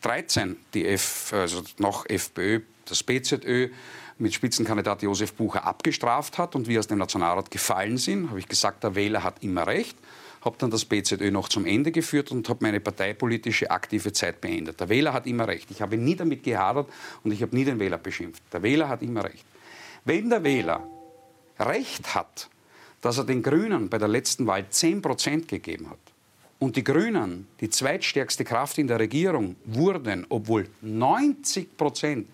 2013, die F, also noch FPÖ, das BZÖ, mit Spitzenkandidat Josef Bucher abgestraft hat und wir aus dem Nationalrat gefallen sind, habe ich gesagt, der Wähler hat immer recht, habe dann das BZÖ noch zum Ende geführt und habe meine parteipolitische aktive Zeit beendet. Der Wähler hat immer recht. Ich habe nie damit gehadert und ich habe nie den Wähler beschimpft. Der Wähler hat immer recht. Wenn der Wähler recht hat, dass er den Grünen bei der letzten Wahl 10 Prozent gegeben hat, und die Grünen die zweitstärkste Kraft in der Regierung wurden, obwohl 90 Prozent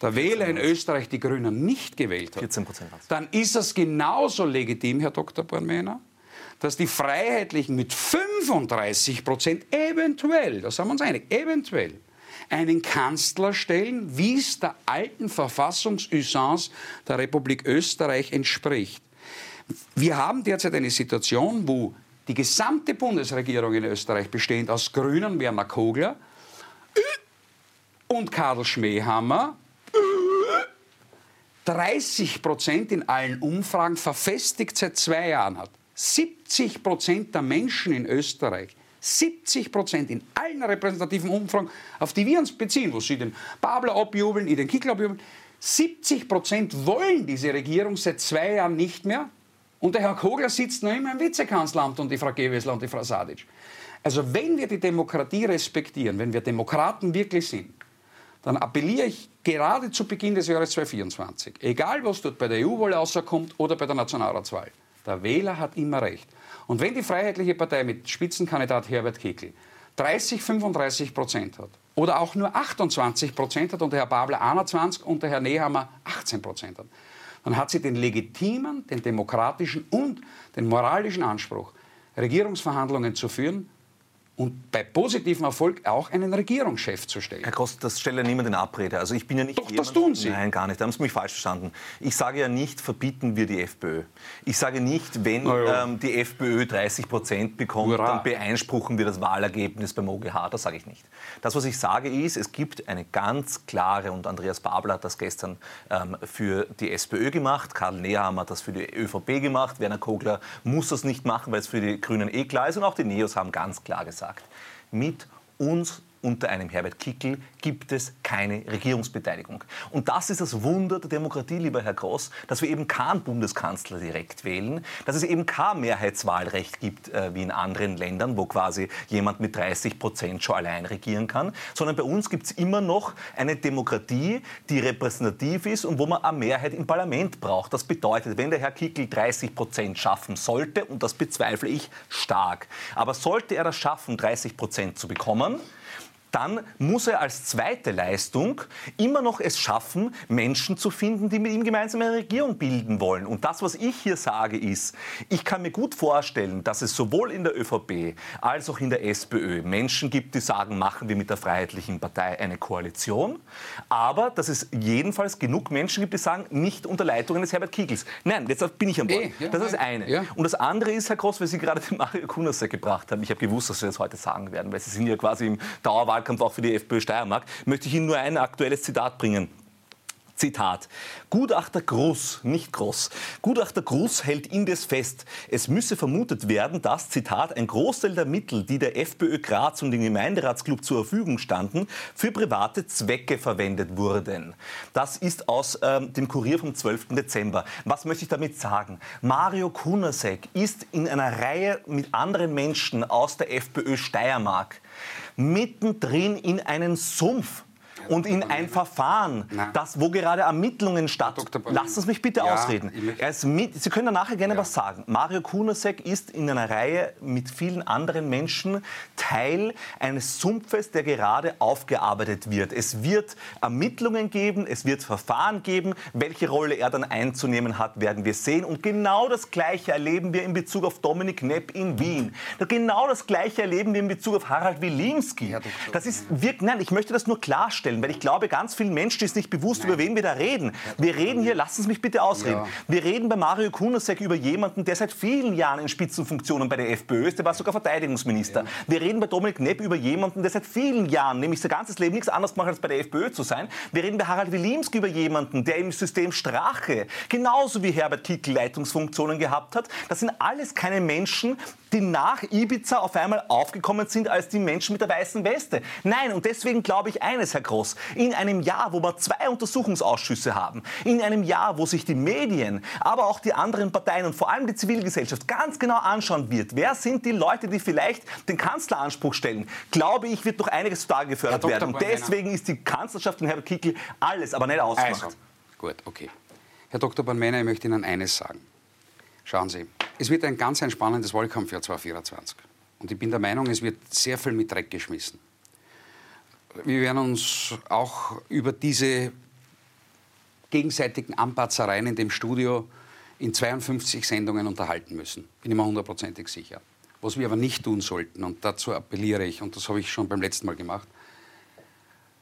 der Wähler in Österreich die Grünen nicht gewählt hat, 14 dann ist es genauso legitim, Herr Dr. Bornmänner, dass die Freiheitlichen mit 35 Prozent eventuell, da sind wir uns einig, eventuell einen Kanzler stellen, wie es der alten Verfassungsusance der Republik Österreich entspricht. Wir haben derzeit eine Situation, wo die gesamte Bundesregierung in Österreich bestehend aus Grünen, Werner Kogler und Karl Schmähhammer 30 Prozent in allen Umfragen verfestigt seit zwei Jahren hat. 70 Prozent der Menschen in Österreich 70 Prozent in allen repräsentativen Umfragen, auf die wir uns beziehen, wo Sie den Babler abjubeln, den Kickler abjubeln, 70 Prozent wollen diese Regierung seit zwei Jahren nicht mehr. Und der Herr Kogler sitzt noch immer im Vizekanzleramt und die Frau Gewessler und die Frau Sadic. Also wenn wir die Demokratie respektieren, wenn wir Demokraten wirklich sind, dann appelliere ich gerade zu Beginn des Jahres 2024, egal was dort bei der EU-Wahl rauskommt oder bei der Nationalratswahl, der Wähler hat immer recht. Und wenn die Freiheitliche Partei mit Spitzenkandidat Herbert Kickl 30, 35 Prozent hat oder auch nur 28 Prozent hat und der Herr Babler 21 und der Herr Nehammer 18 Prozent hat, dann hat sie den legitimen, den demokratischen und den moralischen Anspruch, Regierungsverhandlungen zu führen und bei positivem Erfolg auch einen Regierungschef zu stellen. Herr Kost, das stellt ja niemand in Abrede. Also ich bin ja nicht Doch, jemand, das tun Sie. Nein, gar nicht. Da haben Sie mich falsch verstanden. Ich sage ja nicht, verbieten wir die FPÖ. Ich sage nicht, wenn ja. ähm, die FPÖ 30 Prozent bekommt, Hurra. dann beeinspruchen wir das Wahlergebnis beim OGH. Das sage ich nicht. Das, was ich sage, ist, es gibt eine ganz klare, und Andreas Babler hat das gestern ähm, für die SPÖ gemacht, Karl Nehammer hat das für die ÖVP gemacht, Werner Kogler muss das nicht machen, weil es für die Grünen eh klar ist und auch die Neos haben ganz klar gesagt, gesagt, mit uns unter einem Herbert Kickl gibt es keine Regierungsbeteiligung. Und das ist das Wunder der Demokratie, lieber Herr Gross, dass wir eben keinen Bundeskanzler direkt wählen, dass es eben kein Mehrheitswahlrecht gibt äh, wie in anderen Ländern, wo quasi jemand mit 30 Prozent schon allein regieren kann, sondern bei uns gibt es immer noch eine Demokratie, die repräsentativ ist und wo man eine Mehrheit im Parlament braucht. Das bedeutet, wenn der Herr Kickl 30 Prozent schaffen sollte, und das bezweifle ich stark, aber sollte er das schaffen, 30 Prozent zu bekommen, dann muss er als zweite Leistung immer noch es schaffen, Menschen zu finden, die mit ihm gemeinsam eine Regierung bilden wollen. Und das, was ich hier sage, ist, ich kann mir gut vorstellen, dass es sowohl in der ÖVP als auch in der SPÖ Menschen gibt, die sagen, machen wir mit der Freiheitlichen Partei eine Koalition, aber dass es jedenfalls genug Menschen gibt, die sagen, nicht unter Leitung eines Herbert Kickels. Nein, jetzt bin ich am Wort. Ja, das ist das eine. Ja. Und das andere ist, Herr Gross, weil Sie gerade den Mario Kunasek gebracht haben. Ich habe gewusst, dass Sie das heute sagen werden, weil Sie sind ja quasi im Dauerwahlkampf auch für die FPÖ Steiermark. Möchte ich Ihnen nur ein aktuelles Zitat bringen. Zitat. Gutachter Gruß, nicht Groß. Gutachter Gruß hält indes fest, es müsse vermutet werden, dass, Zitat, ein Großteil der Mittel, die der FPÖ Graz und dem Gemeinderatsclub zur Verfügung standen, für private Zwecke verwendet wurden. Das ist aus ähm, dem Kurier vom 12. Dezember. Was möchte ich damit sagen? Mario Kunasek ist in einer Reihe mit anderen Menschen aus der FPÖ Steiermark mittendrin in einen Sumpf und in ein Verfahren, das, wo gerade Ermittlungen stattfinden. Lassen Sie mich bitte ja, ausreden. Mit, Sie können da nachher gerne ja. was sagen. Mario Kunasek ist in einer Reihe mit vielen anderen Menschen Teil eines Sumpfes, der gerade aufgearbeitet wird. Es wird Ermittlungen geben, es wird Verfahren geben. Welche Rolle er dann einzunehmen hat, werden wir sehen. Und genau das Gleiche erleben wir in Bezug auf Dominik Nepp in Wien. Genau das Gleiche erleben wir in Bezug auf Harald Wilimski. Das ist wirklich, nein, ich möchte das nur klarstellen vorstellen, weil ich glaube, ganz vielen Menschen ist nicht bewusst, Nein. über wen wir da reden. Wir reden hier, lassen Sie mich bitte ausreden, ja. wir reden bei Mario Kunasek über jemanden, der seit vielen Jahren in Spitzenfunktionen bei der FPÖ ist, der war sogar Verteidigungsminister. Ja. Wir reden bei Dominik Nepp über jemanden, der seit vielen Jahren, nämlich sein ganzes Leben nichts anderes macht, als bei der FPÖ zu sein. Wir reden bei Harald Wilimski über jemanden, der im System Strache genauso wie Herbert Kickl Leitungsfunktionen gehabt hat. Das sind alles keine Menschen, die nach Ibiza auf einmal aufgekommen sind als die Menschen mit der weißen Weste. Nein, und deswegen glaube ich eines, Herr Groß, in einem Jahr, wo wir zwei Untersuchungsausschüsse haben, in einem Jahr, wo sich die Medien, aber auch die anderen Parteien und vor allem die Zivilgesellschaft ganz genau anschauen wird, wer sind die Leute, die vielleicht den Kanzleranspruch stellen, glaube ich, wird doch einiges zutage gefördert werden. Und deswegen ist die Kanzlerschaft von Herbert Kickl alles, aber nicht ausgemacht. Also, gut, okay. Herr Dr. Bornmänner, ich möchte Ihnen eines sagen. Schauen Sie, es wird ein ganz ein spannendes Wahlkampfjahr 2024. Und ich bin der Meinung, es wird sehr viel mit Dreck geschmissen. Wir werden uns auch über diese gegenseitigen Anpatzereien in dem Studio in 52 Sendungen unterhalten müssen. Bin ich mir hundertprozentig sicher. Was wir aber nicht tun sollten, und dazu appelliere ich, und das habe ich schon beim letzten Mal gemacht,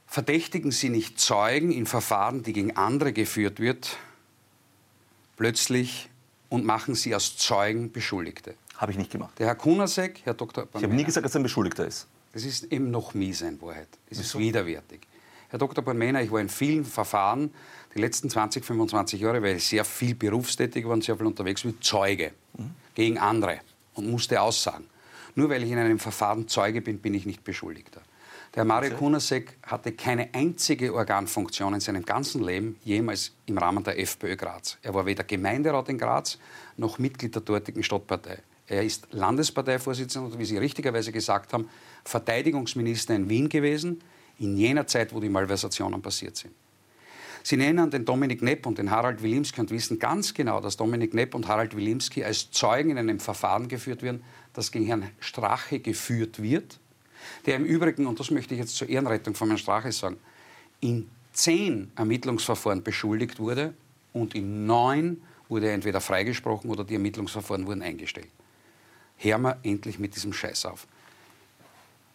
verdächtigen Sie nicht Zeugen in Verfahren, die gegen andere geführt wird, plötzlich und machen sie als Zeugen Beschuldigte. Habe ich nicht gemacht. Der Herr Kunasek, Herr Dr. Bamena, Ich habe nie gesagt, dass er ein Beschuldigter ist. Das ist eben noch mies in Wahrheit. Es ist widerwärtig. Herr Dr. Bornmena, ich war in vielen Verfahren die letzten 20, 25 Jahre, weil ich sehr viel berufstätig war und sehr viel unterwegs wie Zeuge mhm. gegen andere und musste aussagen. Nur weil ich in einem Verfahren Zeuge bin, bin ich nicht Beschuldigter. Der Mario Kunasek hatte keine einzige Organfunktion in seinem ganzen Leben jemals im Rahmen der FPÖ Graz. Er war weder Gemeinderat in Graz noch Mitglied der dortigen Stadtpartei. Er ist Landesparteivorsitzender und, wie Sie richtigerweise gesagt haben, Verteidigungsminister in Wien gewesen, in jener Zeit, wo die Malversationen passiert sind. Sie nennen den Dominik Nepp und den Harald Wilimski und wissen ganz genau, dass Dominik Nepp und Harald Wilimski als Zeugen in einem Verfahren geführt werden, das gegen Herrn Strache geführt wird der im Übrigen, und das möchte ich jetzt zur Ehrenrettung von Herrn Strache sagen, in zehn Ermittlungsverfahren beschuldigt wurde und in neun wurde er entweder freigesprochen oder die Ermittlungsverfahren wurden eingestellt. Hören wir endlich mit diesem Scheiß auf.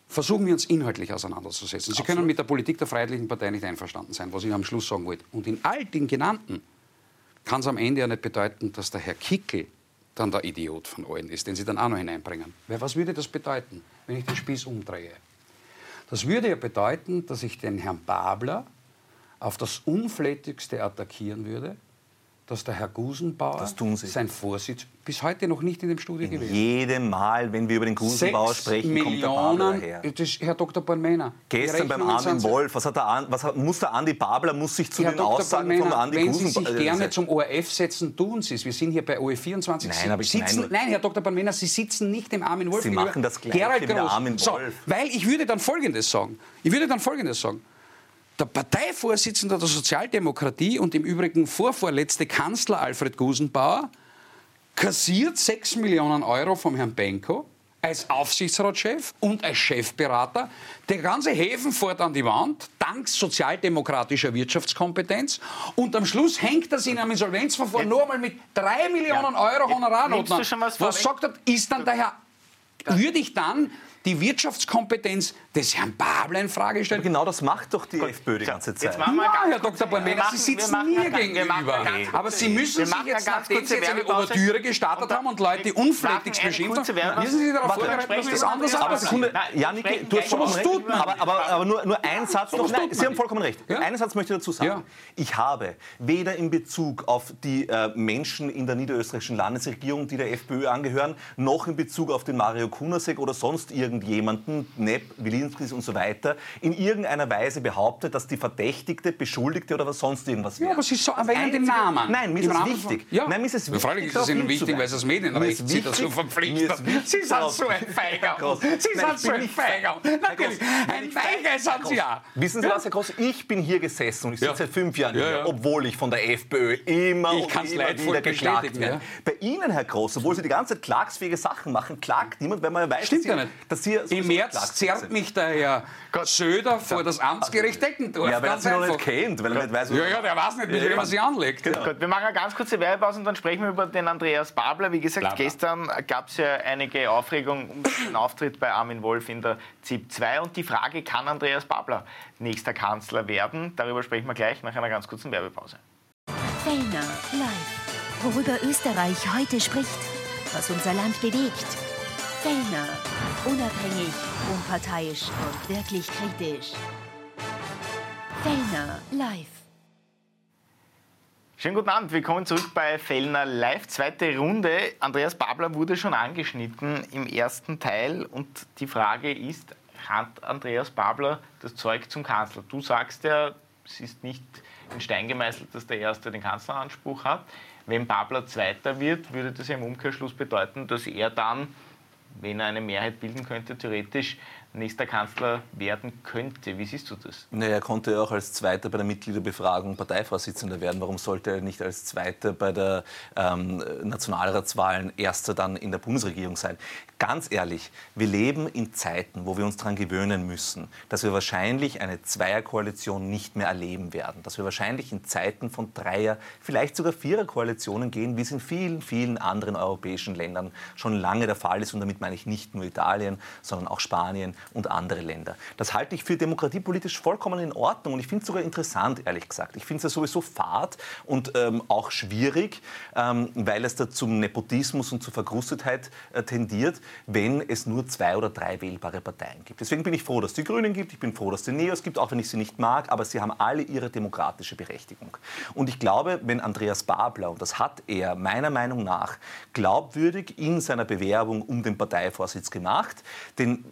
Versuchen wir uns inhaltlich auseinanderzusetzen. Sie Absolut. können mit der Politik der Freiheitlichen Partei nicht einverstanden sein, was ich am Schluss sagen wollte. Und in all den genannten kann es am Ende ja nicht bedeuten, dass der Herr Kickel dann der Idiot von allen ist, den Sie dann auch noch hineinbringen. Weil was würde das bedeuten? wenn ich den Spieß umdrehe. Das würde ja bedeuten, dass ich den Herrn Babler auf das Unflätigste attackieren würde dass der Herr Gusenbauer sein Vorsitz bis heute noch nicht in dem Studio in gewesen Jedem Mal, wenn wir über den Gusenbauer sprechen, Millionen, kommt der Babler her. Das Herr Dr. Bornmena. Gestern beim Armin Wolf, was hat der, was hat, muss der Andi Babler muss sich zu Herr den Dr. Aussagen Bornmena, von Andi wenn Gusenbauer... Wenn Sie sich gerne zum ORF setzen, tun Sie es. Wir sind hier bei OE24. Nein, aber sitzen, nein, nein, Herr Dr. Bornmena, Sie sitzen nicht im Armin Wolf. Sie machen das Gleiche Gerald der Armin Wolf. So, weil ich würde dann Folgendes sagen. Ich würde dann Folgendes sagen der Parteivorsitzende der Sozialdemokratie und im Übrigen vorvorletzte Kanzler Alfred Gusenbauer kassiert 6 Millionen Euro vom Herrn Benko, als Aufsichtsratschef und als Chefberater. Der ganze Häfen fährt an die Wand, dank sozialdemokratischer Wirtschaftskompetenz. Und am Schluss hängt das in einem Insolvenzverfahren nur einmal mit drei Millionen ja. Euro Honorarnoten. Was, was sagt er, ist dann der Herr würde ich dann die Wirtschaftskompetenz des Herrn Babler in Frage. Aber genau das macht doch die FPÖ die ganze Zeit. Jetzt machen wir ja, Herr Dr. Bormena, Sie sitzen mir gegenüber. Aber Sie müssen sich jetzt, nachdem Sie jetzt eine Ouvertüre gestartet haben und Leute unflätig beschimpft haben, müssen Sie darauf vorbereiten, dass das anders aber Sekunde, Janik, du hast vollkommen recht. Tut man. Aber, aber, aber nur, nur ein Satz noch. Nein, Sie haben vollkommen recht. Ja? Einen Satz möchte ich dazu sagen. Ja. Ich habe weder in Bezug auf die äh, Menschen in der niederösterreichischen Landesregierung, die der FPÖ angehören, noch in Bezug auf den Mario Kunasek oder sonst irgendjemanden, Nepp, Wilinskis und so weiter, in irgendeiner Weise behauptet, dass die Verdächtigte, Beschuldigte oder was sonst irgendwas wäre. Ja, aber Sie so, erwähnen den Namen. Nein, mir ist es wichtig. Ja. Nein, mir ist es wichtig. Freilich ist es Ihnen wichtig, weil es das Medienrecht Sie dazu verpflichtet. Sie sind so ein Feiger. Sie sind so ein Feiger. Natürlich, ein Feiger sind Sie ja. Wissen Sie was, Herr Groß? Ich bin hier gesessen und ich sitze seit fünf Jahren hier, obwohl ich von der FPÖ immer und immer wieder geklagt werde. Bei Ihnen, Herr Groß, obwohl Sie die ganze Zeit klagsfähige Sachen machen, klagt niemand, weil man weiß, Stimmt dass, Sie, dass Sie Im März zerrt mich der Herr Söder vor das Amtsgericht Deckendorf. Ja, weil er sich noch nicht kennt, weil er nicht weiß, Ja, ja, der weiß nicht, wie ja, man sich anlegt. Genau. Gut, wir machen eine ganz kurze Werbepause und dann sprechen wir über den Andreas Babler. Wie gesagt, Blabla. gestern gab es ja einige Aufregung um den Auftritt bei Armin Wolf in der ZIP 2 und die Frage, kann Andreas Babler nächster Kanzler werden? Darüber sprechen wir gleich nach einer ganz kurzen Werbepause. Fellner live. Worüber Österreich heute spricht, was unser Land bewegt Fellner. Unabhängig, unparteiisch und wirklich kritisch. Fellner live. Schönen guten Abend, willkommen zurück bei Fellner Live. Zweite Runde. Andreas Babler wurde schon angeschnitten im ersten Teil und die Frage ist, hat Andreas Babler das Zeug zum Kanzler? Du sagst ja, es ist nicht in Stein gemeißelt, dass der Erste den Kanzleranspruch hat. Wenn Babler Zweiter wird, würde das ja im Umkehrschluss bedeuten, dass er dann wenn er eine Mehrheit bilden könnte, theoretisch nächster Kanzler werden könnte. Wie siehst du das? Naja, er konnte ja auch als Zweiter bei der Mitgliederbefragung Parteivorsitzender werden. Warum sollte er nicht als Zweiter bei der ähm, Nationalratswahlen Erster dann in der Bundesregierung sein? Ganz ehrlich, wir leben in Zeiten, wo wir uns daran gewöhnen müssen, dass wir wahrscheinlich eine Zweierkoalition nicht mehr erleben werden. Dass wir wahrscheinlich in Zeiten von Dreier, vielleicht sogar Viererkoalitionen gehen, wie es in vielen, vielen anderen europäischen Ländern schon lange der Fall ist. Und damit meine ich nicht nur Italien, sondern auch Spanien und andere Länder. Das halte ich für demokratiepolitisch vollkommen in Ordnung und ich finde es sogar interessant, ehrlich gesagt. Ich finde es ja sowieso fad und ähm, auch schwierig, ähm, weil es da zum Nepotismus und zur Verkrustetheit äh, tendiert, wenn es nur zwei oder drei wählbare Parteien gibt. Deswegen bin ich froh, dass es die Grünen gibt, ich bin froh, dass es die Neos gibt, auch wenn ich sie nicht mag, aber sie haben alle ihre demokratische Berechtigung. Und ich glaube, wenn Andreas Babler, und das hat er meiner Meinung nach glaubwürdig in seiner Bewerbung um den Parteivorsitz gemacht, den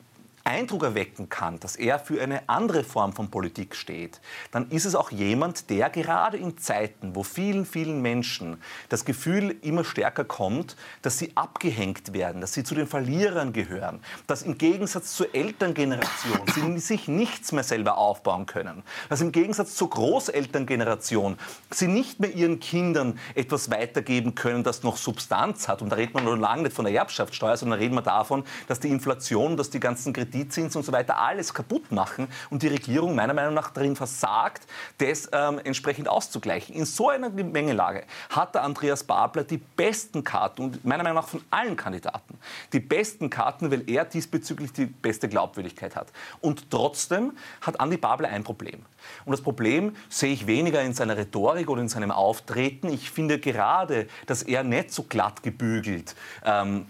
Eindruck erwecken kann, dass er für eine andere Form von Politik steht, dann ist es auch jemand, der gerade in Zeiten, wo vielen, vielen Menschen das Gefühl immer stärker kommt, dass sie abgehängt werden, dass sie zu den Verlierern gehören, dass im Gegensatz zur Elterngeneration sie sich nichts mehr selber aufbauen können, dass im Gegensatz zur Großelterngeneration sie nicht mehr ihren Kindern etwas weitergeben können, das noch Substanz hat. Und da redet man noch lange nicht von der Erbschaftssteuer, sondern da reden wir davon, dass die Inflation, dass die ganzen Kredite Kreditzins und so weiter alles kaputt machen und die Regierung meiner Meinung nach darin versagt, das ähm, entsprechend auszugleichen. In so einer Gemengelage hat der Andreas Babler die besten Karten und meiner Meinung nach von allen Kandidaten die besten Karten, weil er diesbezüglich die beste Glaubwürdigkeit hat. Und trotzdem hat Andi Babler ein Problem. Und das Problem sehe ich weniger in seiner Rhetorik oder in seinem Auftreten. Ich finde gerade, dass er nicht so glatt gebügelt ähm,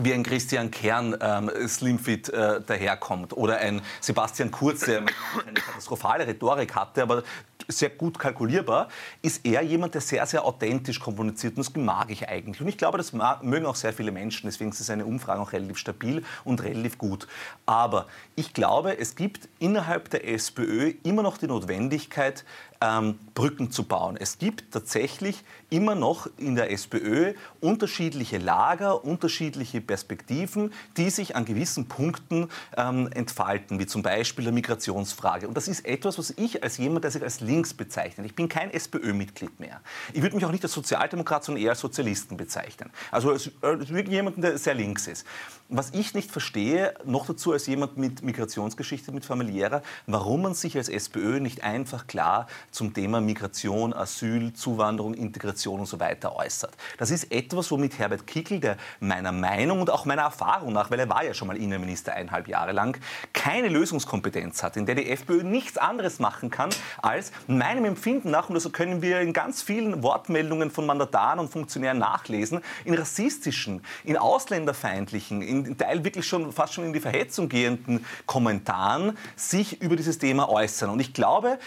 wie ein Christian Kern ähm, Slimfit äh, daherkommt oder ein Sebastian Kurz, der eine katastrophale Rhetorik hatte, aber sehr gut kalkulierbar, ist er jemand, der sehr, sehr authentisch kommuniziert und das mag ich eigentlich. Und ich glaube, das mögen auch sehr viele Menschen, deswegen ist seine Umfrage auch relativ stabil und relativ gut. Aber ich glaube, es gibt innerhalb der SPÖ immer noch die Notwendigkeit, ähm, Brücken zu bauen. Es gibt tatsächlich immer noch in der SPÖ unterschiedliche Lager, unterschiedliche Perspektiven, die sich an gewissen Punkten ähm, entfalten, wie zum Beispiel der Migrationsfrage. Und das ist etwas, was ich als jemand, der sich als links bezeichnet, ich bin kein SPÖ-Mitglied mehr. Ich würde mich auch nicht als Sozialdemokrat, sondern eher als Sozialisten bezeichnen. Also als, als jemanden, der sehr links ist. Was ich nicht verstehe, noch dazu als jemand mit Migrationsgeschichte, mit familiärer, warum man sich als SPÖ nicht einfach klar zum Thema Migration, Asyl, Zuwanderung, Integration und so weiter äußert. Das ist etwas, womit Herbert Kickl, der meiner Meinung und auch meiner Erfahrung nach, weil er war ja schon mal Innenminister eineinhalb Jahre lang, keine Lösungskompetenz hat, in der die FPÖ nichts anderes machen kann, als meinem Empfinden nach, und das können wir in ganz vielen Wortmeldungen von Mandataren und Funktionären nachlesen, in rassistischen, in ausländerfeindlichen, in in Teil wirklich schon fast schon in die Verhetzung gehenden Kommentaren sich über dieses Thema äußern. Und ich glaube,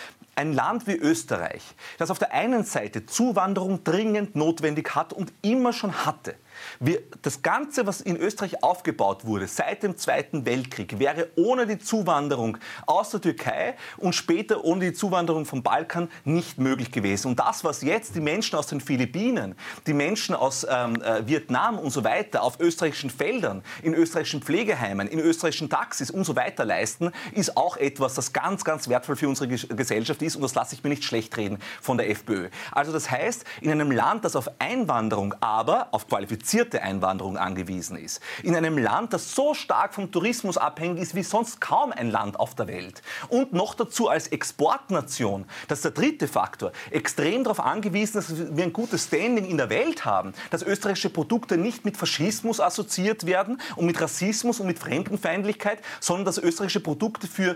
ein Land wie Österreich, das auf der einen Seite Zuwanderung dringend notwendig hat und immer schon hatte, wir, das Ganze, was in Österreich aufgebaut wurde seit dem Zweiten Weltkrieg, wäre ohne die Zuwanderung aus der Türkei und später ohne die Zuwanderung vom Balkan nicht möglich gewesen. Und das, was jetzt die Menschen aus den Philippinen, die Menschen aus ähm, äh, Vietnam und so weiter auf österreichischen Feldern, in österreichischen Pflegeheimen, in österreichischen Taxis und so weiter leisten, ist auch etwas, das ganz, ganz wertvoll für unsere Gesellschaft ist. Und das lasse ich mir nicht schlecht reden von der FPÖ. Also das heißt, in einem Land, das auf Einwanderung, aber auf qualifizierte Einwanderung angewiesen ist. In einem Land, das so stark vom Tourismus abhängig ist wie sonst kaum ein Land auf der Welt. Und noch dazu als Exportnation, das ist der dritte Faktor, extrem darauf angewiesen, dass wir ein gutes Standing in der Welt haben, dass österreichische Produkte nicht mit Faschismus assoziiert werden und mit Rassismus und mit Fremdenfeindlichkeit, sondern dass österreichische Produkte für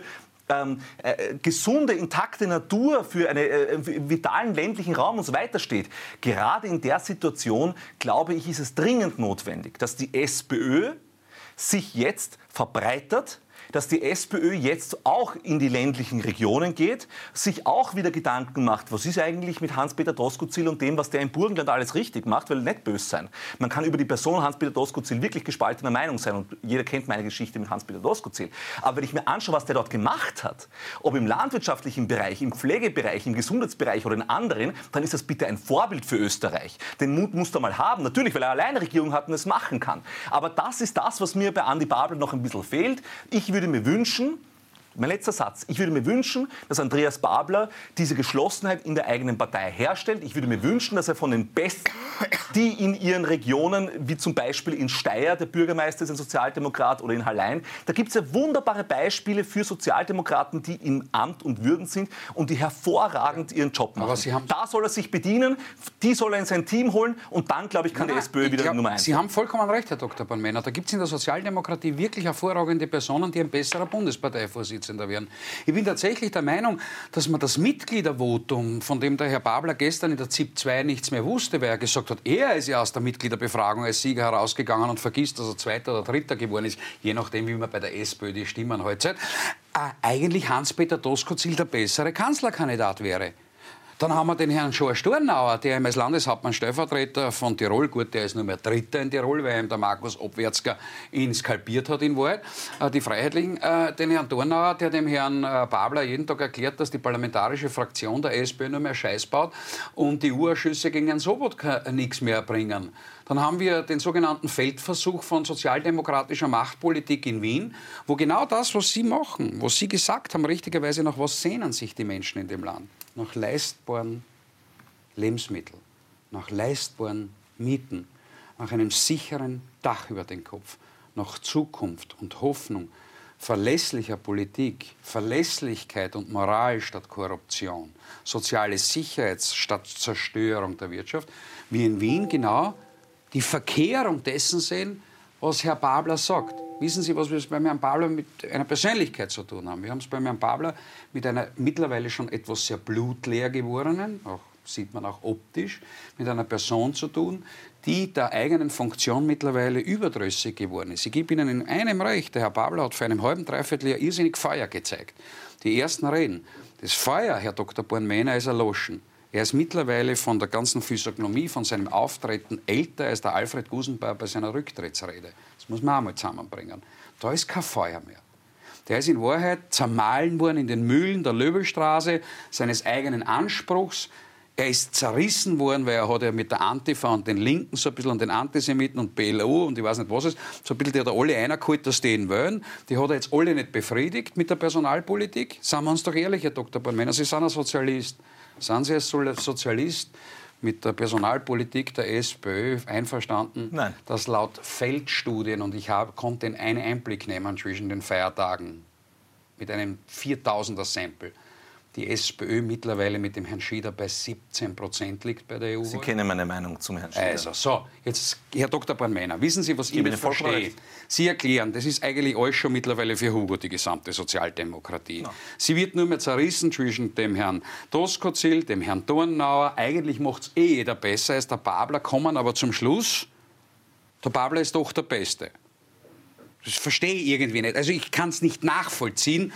ähm, äh, gesunde, intakte Natur, für einen äh, vitalen ländlichen Raum und so weiter steht. Gerade in der Situation, glaube ich, ist es dringend notwendig, dass die SPÖ sich jetzt verbreitert dass die SPÖ jetzt auch in die ländlichen Regionen geht, sich auch wieder Gedanken macht, was ist eigentlich mit Hans-Peter Doskozil und dem, was der im Burgenland alles richtig macht, weil nicht böse sein. Man kann über die Person Hans-Peter Doskozil wirklich gespaltener Meinung sein und jeder kennt meine Geschichte mit Hans-Peter Doskozil. Aber wenn ich mir anschaue, was der dort gemacht hat, ob im landwirtschaftlichen Bereich, im Pflegebereich, im Gesundheitsbereich oder in anderen, dann ist das bitte ein Vorbild für Österreich. Den Mut muss er mal haben, natürlich, weil er alleine Regierung hat und es machen kann. Aber das ist das, was mir bei Andi Babel noch ein bisschen fehlt. Ich würde mir wünschen, mein letzter Satz. Ich würde mir wünschen, dass Andreas Babler diese Geschlossenheit in der eigenen Partei herstellt. Ich würde mir wünschen, dass er von den Besten, die in ihren Regionen, wie zum Beispiel in Steyr, der Bürgermeister ist ein Sozialdemokrat, oder in Hallein, da gibt es ja wunderbare Beispiele für Sozialdemokraten, die im Amt und Würden sind und die hervorragend ihren Job machen. da soll er sich bedienen, die soll er in sein Team holen und dann, glaube ich, kann nein, die SPÖ wieder glaub, Nummer eins. Sie haben vollkommen recht, Herr Dr. Bornmänner. Da gibt es in der Sozialdemokratie wirklich hervorragende Personen, die ein besserer Bundesparteivorsitzender Vorsitzender werden. Ich bin tatsächlich der Meinung, dass man das Mitgliedervotum, von dem der Herr Babler gestern in der ZIP 2 nichts mehr wusste, weil er gesagt hat, er ist ja aus der Mitgliederbefragung als Sieger herausgegangen und vergisst, dass er Zweiter oder Dritter geworden ist, je nachdem, wie man bei der SPÖ die Stimmen heute äh, eigentlich Hans-Peter Doskozil der bessere Kanzlerkandidat wäre. Dann haben wir den Herrn Schor Stornauer, der ihm als Landeshauptmann Stellvertreter von Tirol, gut, der ist nur mehr Dritter in Tirol, weil ihm der Markus Obwärtsger ihn skalpiert hat in Wahrheit, äh, die Freiheitlichen. Äh, den Herrn Dornauer, der dem Herrn äh, Babler jeden Tag erklärt, dass die parlamentarische Fraktion der SPÖ nur mehr Scheiß baut und die U-Ausschüsse gegen Herrn Sobotka nichts mehr bringen. Dann haben wir den sogenannten Feldversuch von sozialdemokratischer Machtpolitik in Wien, wo genau das, was Sie machen, was Sie gesagt haben, richtigerweise nach was sehnen sich die Menschen in dem Land? Nach leistbaren Lebensmitteln, nach leistbaren Mieten, nach einem sicheren Dach über den Kopf, nach Zukunft und Hoffnung, verlässlicher Politik, Verlässlichkeit und Moral statt Korruption, soziale Sicherheit statt Zerstörung der Wirtschaft, wie in Wien genau die Verkehrung dessen sehen, was Herr Babler sagt. Wissen Sie, was wir beim Herrn Babler mit einer Persönlichkeit zu tun haben? Wir haben es beim Herrn Babler mit einer mittlerweile schon etwas sehr blutleer gewordenen, auch sieht man auch optisch, mit einer Person zu tun, die der eigenen Funktion mittlerweile überdrüssig geworden ist. Ich gebe Ihnen in einem recht, der Herr Babler hat vor einem halben, dreiviertel Jahr irrsinnig Feuer gezeigt. Die ersten Reden. Das Feuer, Herr Dr. Bornmähner, ist erloschen. Er ist mittlerweile von der ganzen Physiognomie, von seinem Auftreten älter als der Alfred Gusenbauer bei seiner Rücktrittsrede. Das muss man auch mal zusammenbringen. Da ist kein Feuer mehr. Der ist in Wahrheit zermahlen worden in den Mühlen der Löbelstraße, seines eigenen Anspruchs. Er ist zerrissen worden, weil er hat ja mit der Antifa und den Linken so ein bisschen und den Antisemiten und BLO und ich weiß nicht was ist, so ein bisschen der hat alle einergeholt, dass die ihn wollen. Die hat er jetzt alle nicht befriedigt mit der Personalpolitik. Seien wir uns doch ehrlich, Herr Dr. Bornmänner, Sie sind ein Sozialist. Sind Sie als Sozialist mit der Personalpolitik der SPÖ einverstanden, Nein. dass laut Feldstudien, und ich hab, konnte einen Einblick nehmen zwischen den Feiertagen mit einem 4000er Sample, die SPÖ mittlerweile mit dem Herrn Schieder bei 17 Prozent liegt bei der EU. Sie kennen meine Meinung zum Herrn Schieder. Also, so, jetzt, Herr Dr. Bornmeiner, wissen Sie, was ich, ich nicht verstehe? Sie erklären, das ist eigentlich alles schon mittlerweile für Hugo, die gesamte Sozialdemokratie. No. Sie wird nur mehr zerrissen zwischen dem Herrn Doskozil, dem Herrn Dornauer. Eigentlich macht es eh jeder besser als der Babler, kommen aber zum Schluss, der Babler ist doch der Beste. Das verstehe ich irgendwie nicht. Also ich kann es nicht nachvollziehen.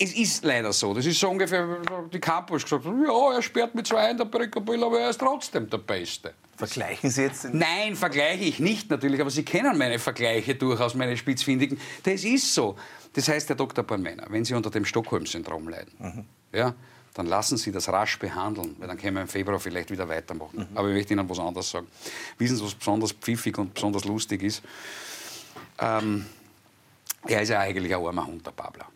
Es ist leider so. Das ist so ungefähr, die Campus gesagt hat, ja, er sperrt mit zwei in der Brickelbill, aber er ist trotzdem der Beste. Vergleichen Sie jetzt? Nein, vergleiche ich nicht natürlich, aber Sie kennen meine Vergleiche durchaus, meine spitzfindigen. Das ist so. Das heißt, Herr Dr. Bornmeiner, wenn Sie unter dem Stockholm-Syndrom leiden, mhm. ja, dann lassen Sie das rasch behandeln, weil dann können wir im Februar vielleicht wieder weitermachen. Mhm. Aber ich möchte Ihnen was anderes sagen. Wissen Sie, was besonders pfiffig und besonders lustig ist? Ähm, er ist ja eigentlich ein armer Hund, der Babler.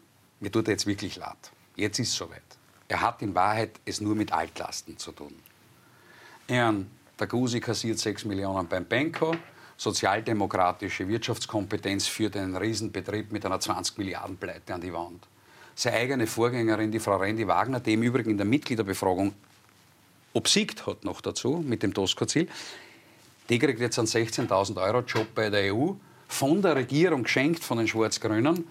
Mir tut er jetzt wirklich leid. Jetzt ist es soweit. Er hat in Wahrheit es nur mit Altlasten zu tun. Er, der Gusi kassiert 6 Millionen beim Benko. Sozialdemokratische Wirtschaftskompetenz führt einen Riesenbetrieb mit einer 20 Milliarden Pleite an die Wand. Seine eigene Vorgängerin, die Frau Rendi Wagner, die im Übrigen in der Mitgliederbefragung obsiegt hat noch dazu mit dem Tosco-Ziel, die kriegt jetzt einen 16.000 Euro Job bei der EU, von der Regierung geschenkt, von den Schwarz-Grünen,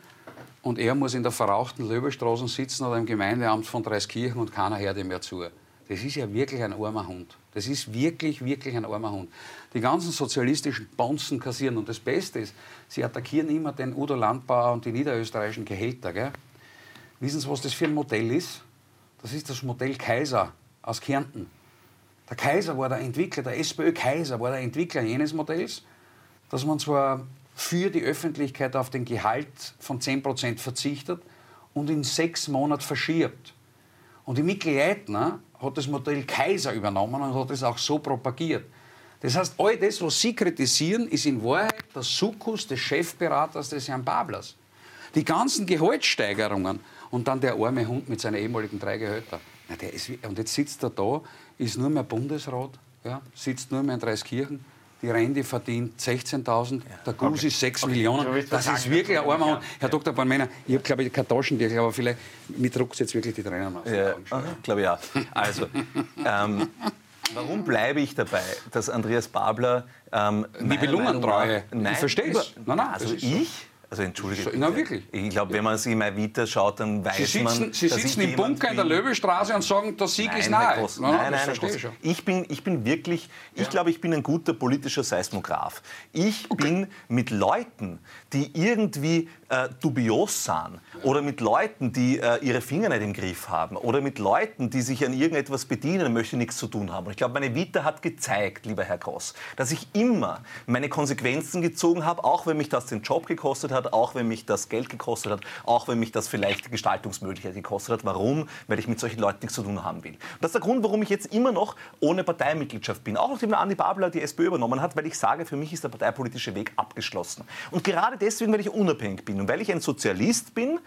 und er muss in der verrauchten Löbestraße sitzen oder im Gemeindeamt von Dreiskirchen und keiner hört ihm mehr zu. Das ist ja wirklich ein armer Hund. Das ist wirklich, wirklich ein armer Hund. Die ganzen sozialistischen Bonzen kassieren. Und das Beste ist, sie attackieren immer den Udo Landbauer und die niederösterreichischen Gehälter. Gell? Wissen Sie, was das für ein Modell ist? Das ist das Modell Kaiser aus Kärnten. Der Kaiser war der Entwickler, der SPÖ-Kaiser war der Entwickler jenes Modells, dass man zwar für die Öffentlichkeit auf den Gehalt von 10% verzichtet und in sechs Monaten verschiebt. Und die Mikkel Leitner hat das Modell Kaiser übernommen und hat es auch so propagiert. Das heißt, all das, was Sie kritisieren, ist in Wahrheit der Sukkus des Chefberaters des Herrn Bablers. Die ganzen Gehaltssteigerungen und dann der arme Hund mit seinen ehemaligen drei Gehältern. Und jetzt sitzt er da, ist nur mehr Bundesrat, ja, sitzt nur mehr in Dreiskirchen die Rente verdient 16.000, der Gus okay. ist 6 okay. Millionen. Das ist wirklich ein armer Hund. Herr Dr. Bornmänner, ich habe, glaube ich, keine Taschen, die, aber vielleicht, mit druckt jetzt wirklich die Tränen aus. Ja, glaube ich auch. Also, ähm, warum bleibe ich dabei, dass Andreas Babler ähm, Nibelungentreue, nein, ich verstehe es. Nein, nein, also ich also entschuldige. Na wirklich. Ich glaube, wenn man sich mal Vita schaut, dann weiß Sie sitzen, man. Sie sitzen im Bunker in der Löwestraße und sagen, der Sieg nein, ist nahe. Groß, nein, nein, nein, nein ich, ich, bin, ich bin wirklich, ich ja. glaube, ich bin ein guter politischer Seismograph. Ich okay. bin mit Leuten, die irgendwie äh, dubios sind oder mit Leuten, die äh, ihre Finger nicht im Griff haben oder mit Leuten, die sich an irgendetwas bedienen und möchten nichts zu tun haben. Und ich glaube, meine Vita hat gezeigt, lieber Herr Gross, dass ich immer meine Konsequenzen gezogen habe, auch wenn mich das den Job gekostet hat, auch wenn mich das Geld gekostet hat, auch wenn mich das vielleicht die Gestaltungsmöglichkeit gekostet hat. Warum? Weil ich mit solchen Leuten nichts zu tun haben will. Und das ist der Grund, warum ich jetzt immer noch ohne Parteimitgliedschaft bin. Auch nachdem Andi Babler die SPÖ übernommen hat, weil ich sage, für mich ist der parteipolitische Weg abgeschlossen. Und gerade deswegen, weil ich unabhängig bin und weil ich ein Sozialist bin,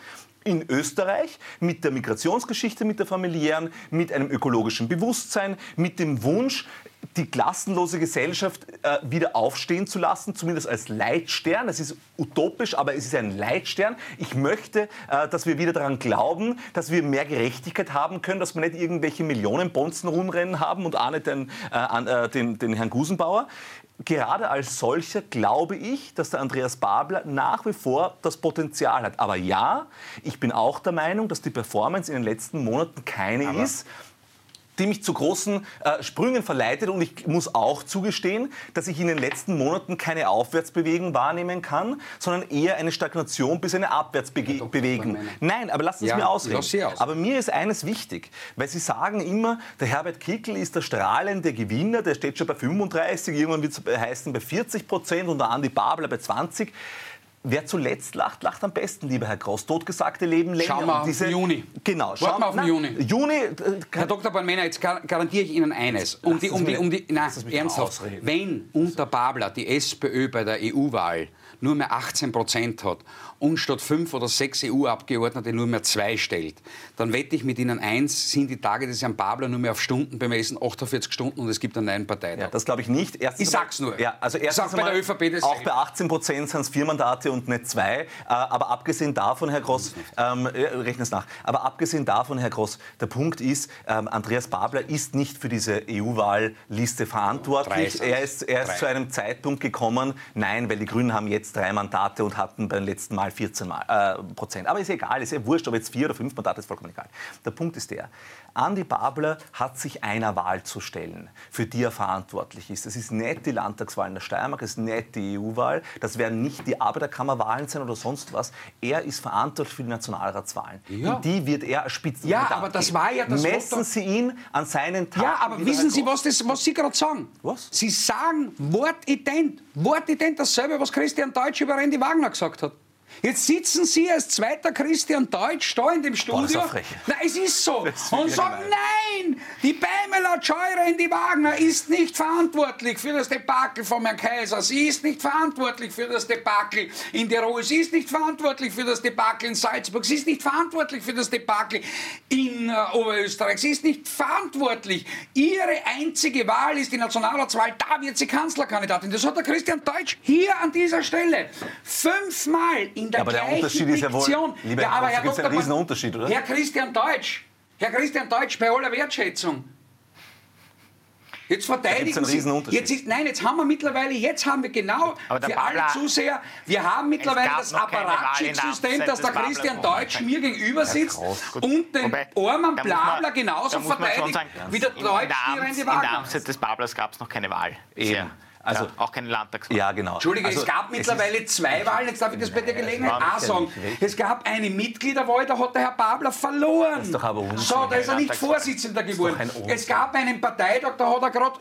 in Österreich mit der Migrationsgeschichte, mit der familiären, mit einem ökologischen Bewusstsein, mit dem Wunsch, die klassenlose Gesellschaft äh, wieder aufstehen zu lassen, zumindest als Leitstern. Es ist utopisch, aber es ist ein Leitstern. Ich möchte, äh, dass wir wieder daran glauben, dass wir mehr Gerechtigkeit haben können, dass wir nicht irgendwelche Millionenbonzen rumrennen haben und auch nicht den, äh, den, den Herrn Gusenbauer gerade als solcher glaube ich, dass der Andreas Babler nach wie vor das Potenzial hat. Aber ja, ich bin auch der Meinung, dass die Performance in den letzten Monaten keine Aber ist, die mich zu großen äh, Sprüngen verleitet. Und ich muss auch zugestehen, dass ich in den letzten Monaten keine Aufwärtsbewegung wahrnehmen kann, sondern eher eine Stagnation bis eine Abwärtsbewegung. Nein, aber lassen Sie ja, mir ausreden. Aus. Aber mir ist eines wichtig, weil Sie sagen immer, der Herbert Kickl ist der strahlende Gewinner, der steht schon bei 35, irgendwann wird es heißen bei 40 Prozent und der Andi Babler bei 20. wer zuletzt lacht, lacht am besten, lieber Herr Gross. Totgesagte leben länger. Schauen wir auf den Juni. Genau. Schauen wir auf den Juni. Juni. Äh, Herr Dr. Bornmänner, jetzt garantiere ich Ihnen eines. Um die, um die, um die, nein, ernsthaft. Wenn unter Babler die SPÖ bei der EU-Wahl nur mehr 18 Prozent hat und statt fünf oder sechs EU-Abgeordnete nur mehr zwei stellt, dann wette ich mit Ihnen eins, sind die Tage des Herrn Babler nur mehr auf Stunden bemessen, 48 Stunden und es gibt einen neuen Parteitag. Ja, das glaube ich nicht. Erstens ich sag's nur. Ja, also erstens bei der ÖVP das Auch bei 18 Prozent sind es vier Mandate und nicht zwei. Äh, aber abgesehen davon, Herr Gross, ähm, rechne es nach. Aber abgesehen davon, Herr Gross, der Punkt ist, ähm, Andreas Babler ist nicht für diese EU-Wahlliste verantwortlich. Er ist, er ist zu einem Zeitpunkt gekommen, nein, weil die Grünen haben jetzt drei Mandate und hatten beim letzten Mal 14 Mal, äh, Prozent. Aber ist egal, ist ja wurscht, ob jetzt vier oder fünf Mandate, ist vollkommen egal. Der Punkt ist der, Andi Babler hat sich einer Wahl zu stellen, für die er verantwortlich ist. Das ist nicht die Landtagswahl in der Steiermark, das ist nicht die EU-Wahl, das werden nicht die Arbeiterkammerwahlen sein oder sonst was. Er ist verantwortlich für die Nationalratswahlen. Ja. In die wird er Spitzen. Ja, aber das war ja das Messen Motto. Sie ihn an seinen Tagen. Ja, aber wissen Sie, was, das, was Sie gerade sagen? Was? Sie sagen wortident, wortident dasselbe, was Christian Deutsch über Randy Wagner gesagt hat. Jetzt sitzen Sie als zweiter Christian Deutsch da in dem Studio. Boah, Nein, es ist so. Ist und sagen, nein, die Pamela in die Wagner ist nicht verantwortlich für das Debakel von Herrn Kaiser. Sie ist nicht verantwortlich für das Debakel in Tirol. Sie ist nicht verantwortlich für das Debakel in Salzburg. Sie ist nicht verantwortlich für das Debakel in äh, Oberösterreich. Sie ist nicht verantwortlich. Ihre einzige Wahl ist die Nationalratswahl. Da wird sie Kanzlerkandidatin. Das hat der Christian Deutsch hier an dieser Stelle fünfmal in in der ja, aber der Unterschied ist ja wohl, lieber ja, aber Herr Dr. einen riesen Unterschied, oder? Herr Christian Deutsch, Herr Christian Deutsch, bei aller Wertschätzung, Jetzt verteidigen Sie. Jetzt ist, nein, jetzt haben wir mittlerweile, jetzt haben wir genau für alle Zuseher, wir haben mittlerweile das Apparatschutzsystem, dass der Christian Deutsch mir gegenüber sitzt und den armen Blabla genauso verteidigt wie der Deutsch hier in die Wahl. In der Amtszeit des Bablers gab es noch keine Wahl. Eben. Also ja, auch keine Landtagswahl. Ja, genau. Entschuldige, also, es gab mittlerweile es zwei Wahlen, jetzt darf ich das bei der Gelegenheit auch sagen. Es gab eine Mitgliederwahl, da hat der Herr Babler verloren. Das ist doch aber So, da ist er nicht Vorsitzender geworden. Es gab einen Parteitag, da hat er gerade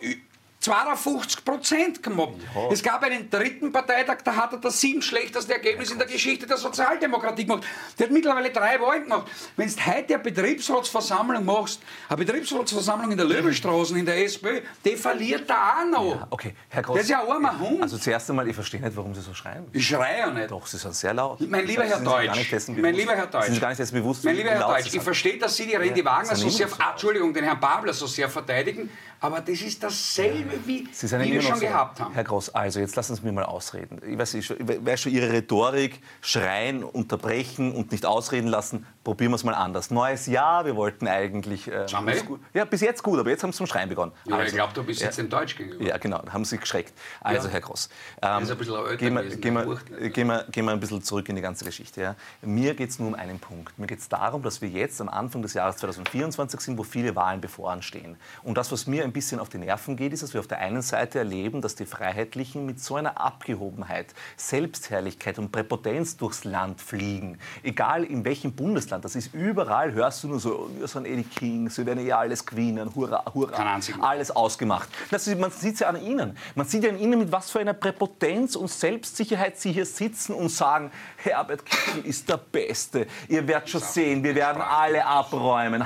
52 Prozent gemobbt. Ja. Es gab einen dritten Parteitag, da hat er das sieben schlechteste Ergebnis in der Geschichte der Sozialdemokratie gemacht. Der hat mittlerweile drei Wahlen gemacht. Wenn du heute eine Betriebsratsversammlung machst, eine Betriebsratsversammlung in der Löwenstraße, in der SPÖ, die verliert da auch noch. Ja, okay, Herr Groß. Das ist ja ein armer Hund. Also zuerst einmal, ich verstehe nicht, warum Sie so schreien. Ich schreie ja nicht. Doch, Sie sind sehr laut. Mein lieber Herr Deutsch, mein lieber Herr Deutsch, Sie sind gar nicht dessen bewusst, mein lieber Herr Deutsch, ich verstehe, dass Sie die Randy Wagner so sehr, ah, Entschuldigung, den Herrn Babler so sehr verteidigen, aber das ist dasselbe, wie, wie wir schon gehabt haben. Herr Gross, also jetzt lassen Sie mich mal ausreden. Ich weiß, ich weiß schon, Ihre Rhetorik, schreien, unterbrechen und nicht ausreden lassen, probieren wir es mal anders. Neues Jahr, wir wollten eigentlich... Äh, ja, bis jetzt gut, aber jetzt haben Sie zum Schreien begonnen. Ja, also, ich glaube, du bist ja, jetzt in Deutsch gegenüber. Ja, genau, haben Sie geschreckt. Also, ja. Herr Gross, ähm, gehen, wir, gehen, wir, gehen, wir, gehen wir ein bisschen zurück in die ganze Geschichte. Ja. Mir geht es nur um einen Punkt. Mir geht es darum, dass wir jetzt am Anfang des Jahres 2024 sind, wo viele Wahlen bevoranstehen. Und das, was mir ein bisschen auf die Nerven geht, ist, dass wir auf der einen Seite erleben, dass die Freiheitlichen mit so einer Abgehobenheit, Selbstherrlichkeit und Präpotenz durchs Land fliegen. Egal in welchem Bundesland, das ist überall, hörst du nur so, wir sind eh die Kings, wir werden eh alles gewinnen, hurra, hurra, alles ausgemacht. Das ist, man sieht es ja an ihnen. Man sieht ja an ihnen, mit was für einer Präpotenz und Selbstsicherheit sie hier sitzen und sagen, Herbert Kickl ist der Beste. Ihr werdet schon sehen, wir werden alle abräumen.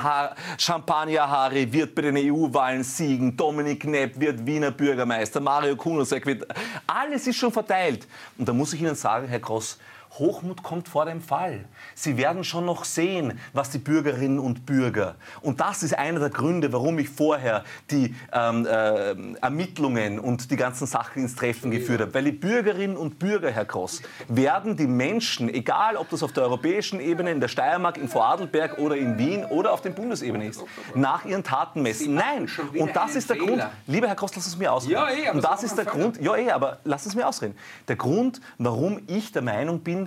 Champagner Harry wird bei den EU-Wahlen siegen. Dominik Knepp wird Wiener Bürgermeister, Mario Kunusek wird... Alles ist schon verteilt. Und da muss ich Ihnen sagen, Herr Gross, Hochmut kommt vor dem Fall. Sie werden schon noch sehen, was die Bürgerinnen und Bürger. Und das ist einer der Gründe, warum ich vorher die ähm, äh, Ermittlungen und die ganzen Sachen ins Treffen geführt habe. Weil die Bürgerinnen und Bürger, Herr Gross, werden die Menschen, egal ob das auf der europäischen Ebene, in der Steiermark, in Vorarlberg oder in Wien oder auf der Bundesebene ist, nach ihren Taten messen. Nein, und das ist der Grund. Lieber Herr Gross, lass es mir ausreden. Ja, eh, und das ist der Grund. Ja, eh, aber lass es mir ausreden. Der Grund, warum ich der Meinung bin,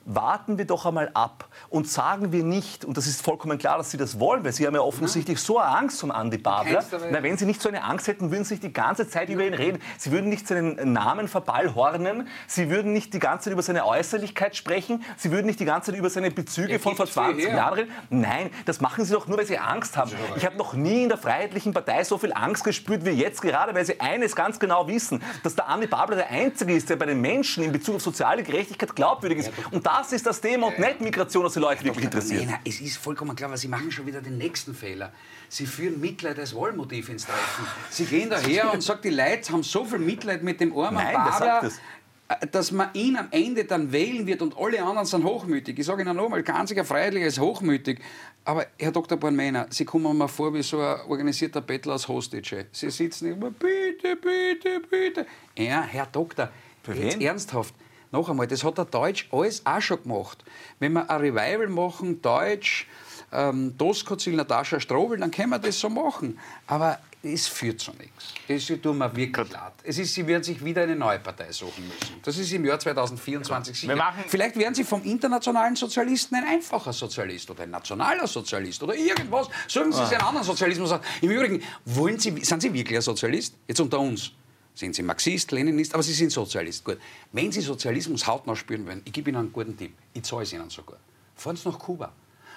warten wir doch einmal ab und sagen wir nicht, und das ist vollkommen klar, dass Sie das wollen, weil Sie haben ja offensichtlich so eine Angst von Andy Babler. Na, wenn Sie nicht so eine Angst hätten, würden Sie nicht die ganze Zeit über ihn reden. Sie würden nicht seinen Namen verballhornen. Sie würden nicht die ganze Zeit über seine Äußerlichkeit sprechen. Sie würden nicht die ganze Zeit über seine Bezüge von vor 20 Jahren reden. Nein, das machen Sie doch nur, weil Sie Angst haben. Ich habe noch nie in der Freiheitlichen Partei so viel Angst gespürt wie jetzt gerade, weil Sie eines ganz genau wissen, dass der Andy Babler der Einzige ist, der bei den Menschen in Bezug auf soziale Gerechtigkeit glaubwürdig ist. Und das ist das Thema und nicht Migration, das die Leute wirklich interessiert. Nein, es ist vollkommen klar, weil Sie machen schon wieder den nächsten Fehler. Sie führen Mitleid als Wahlmotiv ins Treffen. Sie gehen daher und sagen, die Leute haben so viel Mitleid mit dem armen Nein, Babler, äh, dass man ihn am Ende dann wählen wird und alle anderen sind hochmütig. Ich sage Ihnen nochmal, kein einziger Freiheitlicher ist hochmütig. Aber Herr Dr. Bornmänner, Sie kommen mir vor wie so ein organisierter Bettler aus Hostage. Sie sitzen immer, bitte, bitte, bitte. Ja, Herr Doktor, jetzt ernsthaft. Noch einmal, das hat der Deutsch alles auch schon gemacht. Wenn wir ein Revival machen, Deutsch, ähm, Doskozil, Natascha Strobel, dann können wir das so machen. Aber es führt zu nichts. Das tut mir wirklich leid. Es ist, Sie werden sich wieder eine neue Partei suchen müssen. Das ist im Jahr 2024 sicher. Vielleicht werden Sie vom internationalen Sozialisten ein einfacher Sozialist oder ein nationaler Sozialist oder irgendwas. Suchen Sie sich einen anderen Sozialismus an. Im Übrigen, wollen Sie, sind Sie wirklich ein Sozialist? Jetzt unter uns. Sind Sie Marxist, Leninist, aber Sie sind Sozialist. Gut. Wenn Sie Sozialismus hautnah spüren wollen, ich gebe Ihnen einen guten Tipp. Ich zahle es Ihnen sogar. Fahren Sie nach Kuba.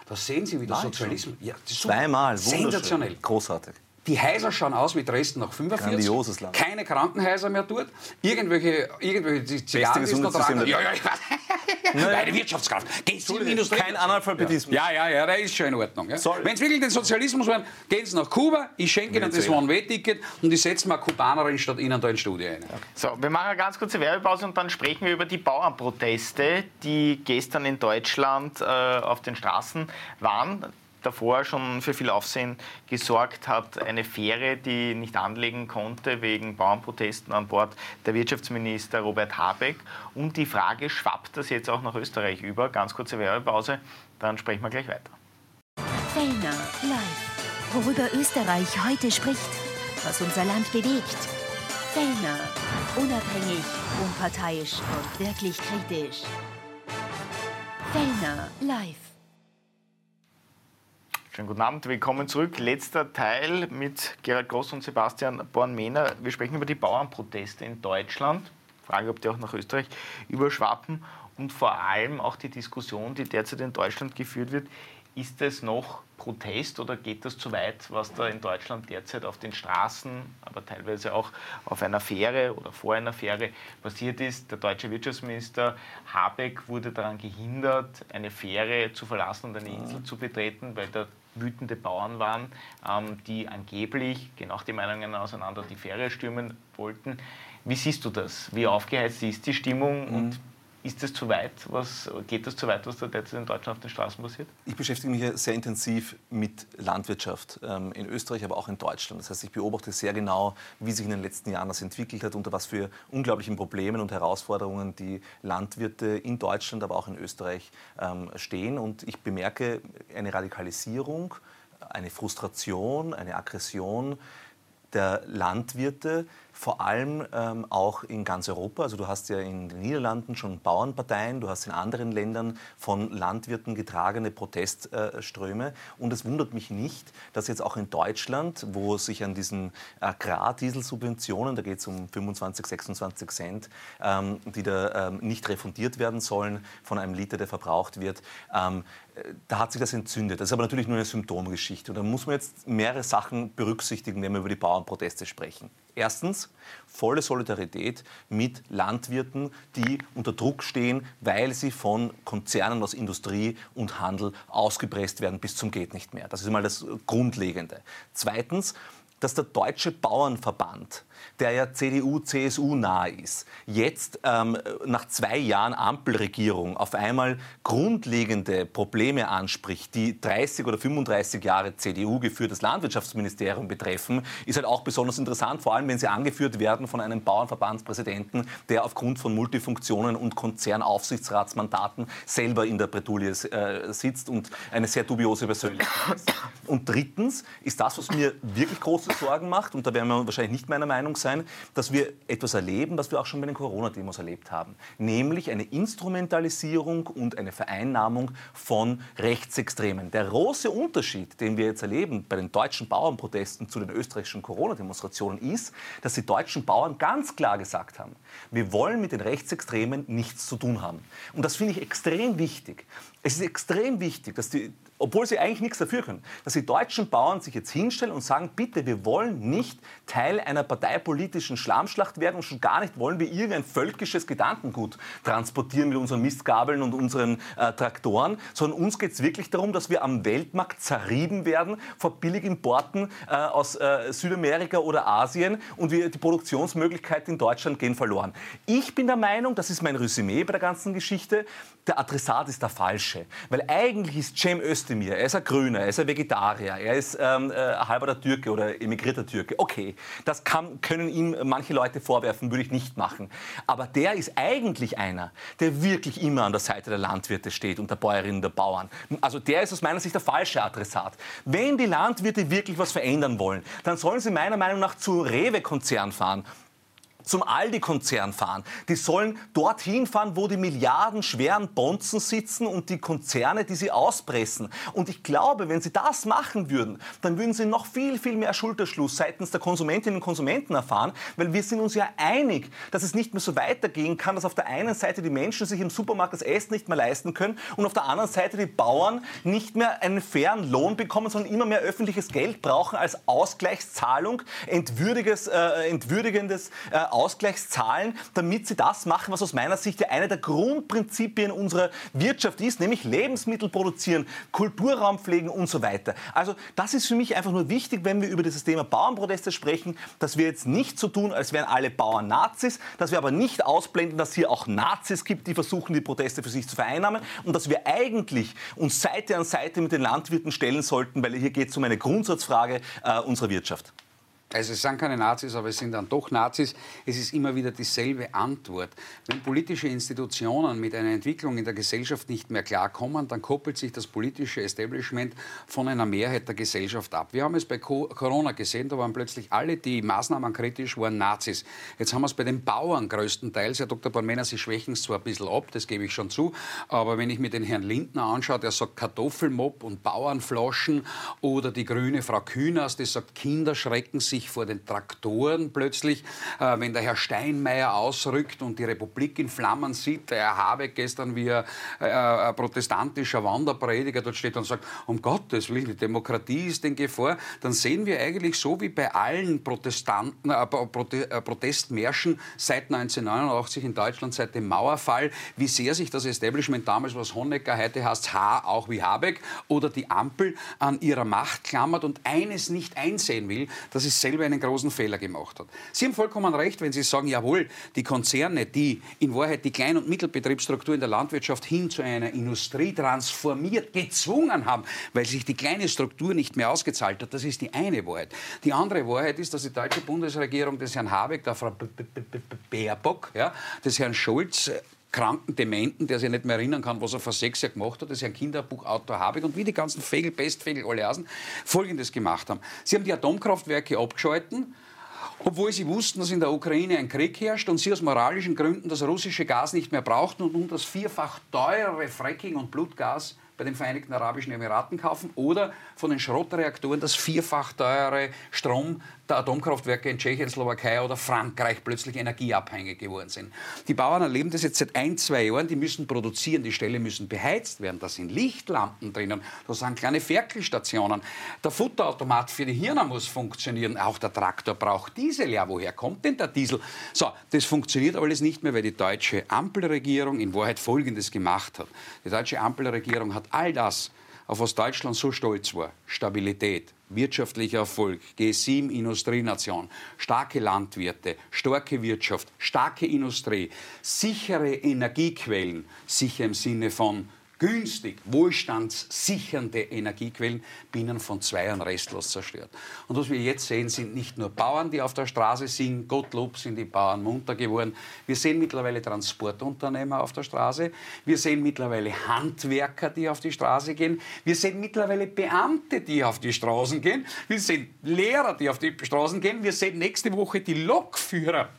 Da sehen Sie, wie der Sozialismus. Ja, Zweimal, sensationell. Großartig. Die Häuser schauen aus wie Dresden nach 45. Grandioses Land. Keine Krankenhäuser mehr dort. Irgendwelche, irgendwelche Zigarren, die noch tragen. Ja, ja, ich weiß. Naja. Eine Wirtschaftskraft. Gehen Sie in Industrie. Kein Analphabetismus. Ja, ja, ja, der ist schon in Ordnung. Ja. Wenn Sie wirklich den Sozialismus wollen, gehen Sie nach Kuba, ich schenke Ihnen das One-Way-Ticket und ich setze mal Kubanerin statt Ihnen da in Studio ein. So, wir machen eine ganz kurze Werbepause und dann sprechen wir über die Bauernproteste, die gestern in Deutschland äh, auf den Straßen waren davor schon für viel Aufsehen gesorgt hat. Eine Fähre, die nicht anlegen konnte wegen Bauernprotesten an Bord der Wirtschaftsminister Robert Habeck. Und die Frage, schwappt das jetzt auch nach Österreich über? Ganz kurze Werbepause, dann sprechen wir gleich weiter. Fellner live. Worüber Österreich heute spricht, was unser Land bewegt. Fellner, unabhängig, unparteiisch und wirklich kritisch. Fellner live. Schönen guten Abend, willkommen zurück. Letzter Teil mit Gerald Gross und Sebastian Born-Mehner. Wir sprechen über die Bauernproteste in Deutschland. Frage, ob die auch nach Österreich überschwappen. Und vor allem auch die Diskussion, die derzeit in Deutschland geführt wird. Ist es noch Protest oder geht das zu weit, was da in Deutschland derzeit auf den Straßen, aber teilweise auch auf einer Fähre oder vor einer Fähre passiert ist? Der deutsche Wirtschaftsminister Habeck wurde daran gehindert, eine Fähre zu verlassen und eine Insel zu betreten, weil der wütende Bauern waren, ähm, die angeblich, nach den Meinungen auseinander, die Fähre stürmen wollten. Wie siehst du das? Wie aufgeheizt ist die Stimmung mhm. und ist das zu weit? Was, geht das zu weit, was da derzeit in Deutschland auf den Straßen passiert? Ich beschäftige mich ja sehr intensiv mit Landwirtschaft ähm, in Österreich, aber auch in Deutschland. Das heißt, ich beobachte sehr genau, wie sich in den letzten Jahren das entwickelt hat, unter was für unglaublichen Problemen und Herausforderungen die Landwirte in Deutschland, aber auch in Österreich ähm, stehen. Und ich bemerke eine Radikalisierung, eine Frustration, eine Aggression der Landwirte, vor allem ähm, auch in ganz Europa. Also du hast ja in den Niederlanden schon Bauernparteien, du hast in anderen Ländern von Landwirten getragene Protestströme. Und es wundert mich nicht, dass jetzt auch in Deutschland, wo sich an diesen Agrardieselsubventionen, da geht es um 25, 26 Cent, ähm, die da ähm, nicht refundiert werden sollen von einem Liter, der verbraucht wird, ähm, da hat sich das entzündet. Das ist aber natürlich nur eine Symptomgeschichte. Und da muss man jetzt mehrere Sachen berücksichtigen, wenn wir über die Bauernproteste sprechen. Erstens, volle Solidarität mit Landwirten, die unter Druck stehen, weil sie von Konzernen aus Industrie und Handel ausgepresst werden bis zum geht nicht mehr. Das ist mal das Grundlegende. Zweitens, dass der Deutsche Bauernverband der ja CDU, CSU nahe ist, jetzt ähm, nach zwei Jahren Ampelregierung auf einmal grundlegende Probleme anspricht, die 30 oder 35 Jahre CDU geführtes Landwirtschaftsministerium betreffen, ist halt auch besonders interessant, vor allem wenn sie angeführt werden von einem Bauernverbandspräsidenten, der aufgrund von Multifunktionen und Konzernaufsichtsratsmandaten selber in der Bretouille äh, sitzt und eine sehr dubiose Persönlichkeit ist. Und drittens ist das, was mir wirklich große Sorgen macht, und da werden wir wahrscheinlich nicht meiner Meinung sein, dass wir etwas erleben, was wir auch schon bei den Corona-Demos erlebt haben. Nämlich eine Instrumentalisierung und eine Vereinnahmung von Rechtsextremen. Der große Unterschied, den wir jetzt erleben bei den deutschen Bauernprotesten zu den österreichischen Corona-Demonstrationen, ist, dass die deutschen Bauern ganz klar gesagt haben, wir wollen mit den Rechtsextremen nichts zu tun haben. Und das finde ich extrem wichtig. Es ist extrem wichtig, dass die obwohl sie eigentlich nichts dafür können, dass die deutschen Bauern sich jetzt hinstellen und sagen, bitte, wir wollen nicht Teil einer parteipolitischen Schlammschlacht werden und schon gar nicht wollen wir irgendein völkisches Gedankengut transportieren mit unseren Mistgabeln und unseren äh, Traktoren, sondern uns geht es wirklich darum, dass wir am Weltmarkt zerrieben werden vor Billigimporten äh, aus äh, Südamerika oder Asien und wir, die Produktionsmöglichkeiten in Deutschland gehen verloren. Ich bin der Meinung, das ist mein Resümee bei der ganzen Geschichte, der Adressat ist der falsche. Weil eigentlich ist Cem Özdemir, er ist ein Grüner, er ist ein Vegetarier, er ist ähm, äh, halber Türke oder emigrierter Türke. Okay, das kann, können ihm manche Leute vorwerfen, würde ich nicht machen. Aber der ist eigentlich einer, der wirklich immer an der Seite der Landwirte steht und der Bäuerinnen und der Bauern. Also der ist aus meiner Sicht der falsche Adressat. Wenn die Landwirte wirklich was verändern wollen, dann sollen sie meiner Meinung nach zu Rewe-Konzern fahren zum Aldi-Konzern fahren. Die sollen dorthin fahren, wo die milliardenschweren Bonzen sitzen und die Konzerne, die sie auspressen. Und ich glaube, wenn sie das machen würden, dann würden sie noch viel, viel mehr Schulterschluss seitens der Konsumentinnen und Konsumenten erfahren, weil wir sind uns ja einig, dass es nicht mehr so weitergehen kann, dass auf der einen Seite die Menschen sich im Supermarkt das Essen nicht mehr leisten können und auf der anderen Seite die Bauern nicht mehr einen fairen Lohn bekommen, sondern immer mehr öffentliches Geld brauchen als Ausgleichszahlung, entwürdiges, äh, entwürdigendes äh, Ausgleichszahlen, damit sie das machen, was aus meiner Sicht ja eine der Grundprinzipien unserer Wirtschaft ist, nämlich Lebensmittel produzieren, Kulturraum pflegen und so weiter. Also das ist für mich einfach nur wichtig, wenn wir über dieses Thema Bauernproteste sprechen, dass wir jetzt nicht so tun, als wären alle Bauern Nazis, dass wir aber nicht ausblenden, dass hier auch Nazis gibt, die versuchen, die Proteste für sich zu vereinnahmen und dass wir eigentlich uns Seite an Seite mit den Landwirten stellen sollten, weil hier geht es um eine Grundsatzfrage äh, unserer Wirtschaft. Also es sind keine Nazis, aber es sind dann doch Nazis. Es ist immer wieder dieselbe Antwort. Wenn politische Institutionen mit einer Entwicklung in der Gesellschaft nicht mehr klarkommen, dann koppelt sich das politische Establishment von einer Mehrheit der Gesellschaft ab. Wir haben es bei Corona gesehen, da waren plötzlich alle, die Maßnahmen kritisch waren, Nazis. Jetzt haben wir es bei den Bauern größtenteils. Herr Dr. Bornmänner, Sie schwächen es zwar ein bisschen ab, das gebe ich schon zu, aber wenn ich mir den Herrn Lindner anschaue, der sagt Kartoffelmob und Bauernflaschen oder die grüne Frau Kühners, die sagt, Kinder schrecken sich sich vor den Traktoren plötzlich, äh, wenn der Herr Steinmeier ausrückt und die Republik in Flammen sieht, der Herr Habeck gestern wie ein, äh, ein protestantischer Wanderprediger dort steht und sagt, um Gottes Willen, die Demokratie ist in Gefahr, dann sehen wir eigentlich so wie bei allen Protestanten, äh, Prote äh, Protestmärschen seit 1989 in Deutschland, seit dem Mauerfall, wie sehr sich das Establishment damals, was Honecker heute heißt, H, auch wie Habeck, oder die Ampel an ihrer Macht klammert und eines nicht einsehen will, dass es selber einen großen Fehler gemacht hat. Sie haben vollkommen recht, wenn Sie sagen, jawohl, die Konzerne, die in Wahrheit die Klein- und Mittelbetriebsstruktur in der Landwirtschaft hin zu einer Industrie transformiert, gezwungen haben, weil sich die kleine Struktur nicht mehr ausgezahlt hat, das ist die eine Wahrheit. Die andere Wahrheit ist, dass die deutsche Bundesregierung des Herrn Habeck, der Frau Baerbock, des Herrn Scholz kranken Dementen, der sich nicht mehr erinnern kann, was er vor sechs Jahren gemacht hat, das ist ein Kinderbuchautor Habeck und wie die ganzen Fegel, Pestfegel, alle Hasen, Folgendes gemacht haben. Sie haben die Atomkraftwerke abgeschalten, obwohl sie wussten, dass in der Ukraine ein Krieg herrscht und sie aus moralischen Gründen das russische Gas nicht mehr brauchten und nun das vierfach teurere Fracking und Blutgas bei den Vereinigten Arabischen Emiraten kaufen oder von den Schrottreaktoren das vierfach teure Strom der Atomkraftwerke in Tschechien, Slowakei oder Frankreich plötzlich energieabhängig geworden sind. Die Bauern erleben das jetzt seit ein, zwei Jahren. Die müssen produzieren, die Ställe müssen beheizt werden. Da sind Lichtlampen drinnen, da sind kleine Ferkelstationen. Der Futterautomat für die Hirner muss funktionieren. Auch der Traktor braucht Diesel. Ja, woher kommt denn der Diesel? So, das funktioniert alles nicht mehr, weil die deutsche Ampelregierung in Wahrheit Folgendes gemacht hat. Die deutsche Ampelregierung hat all das, auf was Deutschland so stolz war, Stabilität, wirtschaftlicher Erfolg, G7 Industrienation, starke Landwirte, starke Wirtschaft, starke Industrie, sichere Energiequellen, sicher im Sinne von günstig, wohlstandssichernde Energiequellen binnen von zwei Jahren restlos zerstört. Und was wir jetzt sehen, sind nicht nur Bauern, die auf der Straße sind, Gottlob sind die Bauern munter geworden. Wir sehen mittlerweile Transportunternehmer auf der Straße. Wir sehen mittlerweile Handwerker, die auf die Straße gehen. Wir sehen mittlerweile Beamte, die auf die Straßen gehen. Wir sehen Lehrer, die auf die Straßen gehen. Wir sehen nächste Woche die Lokführer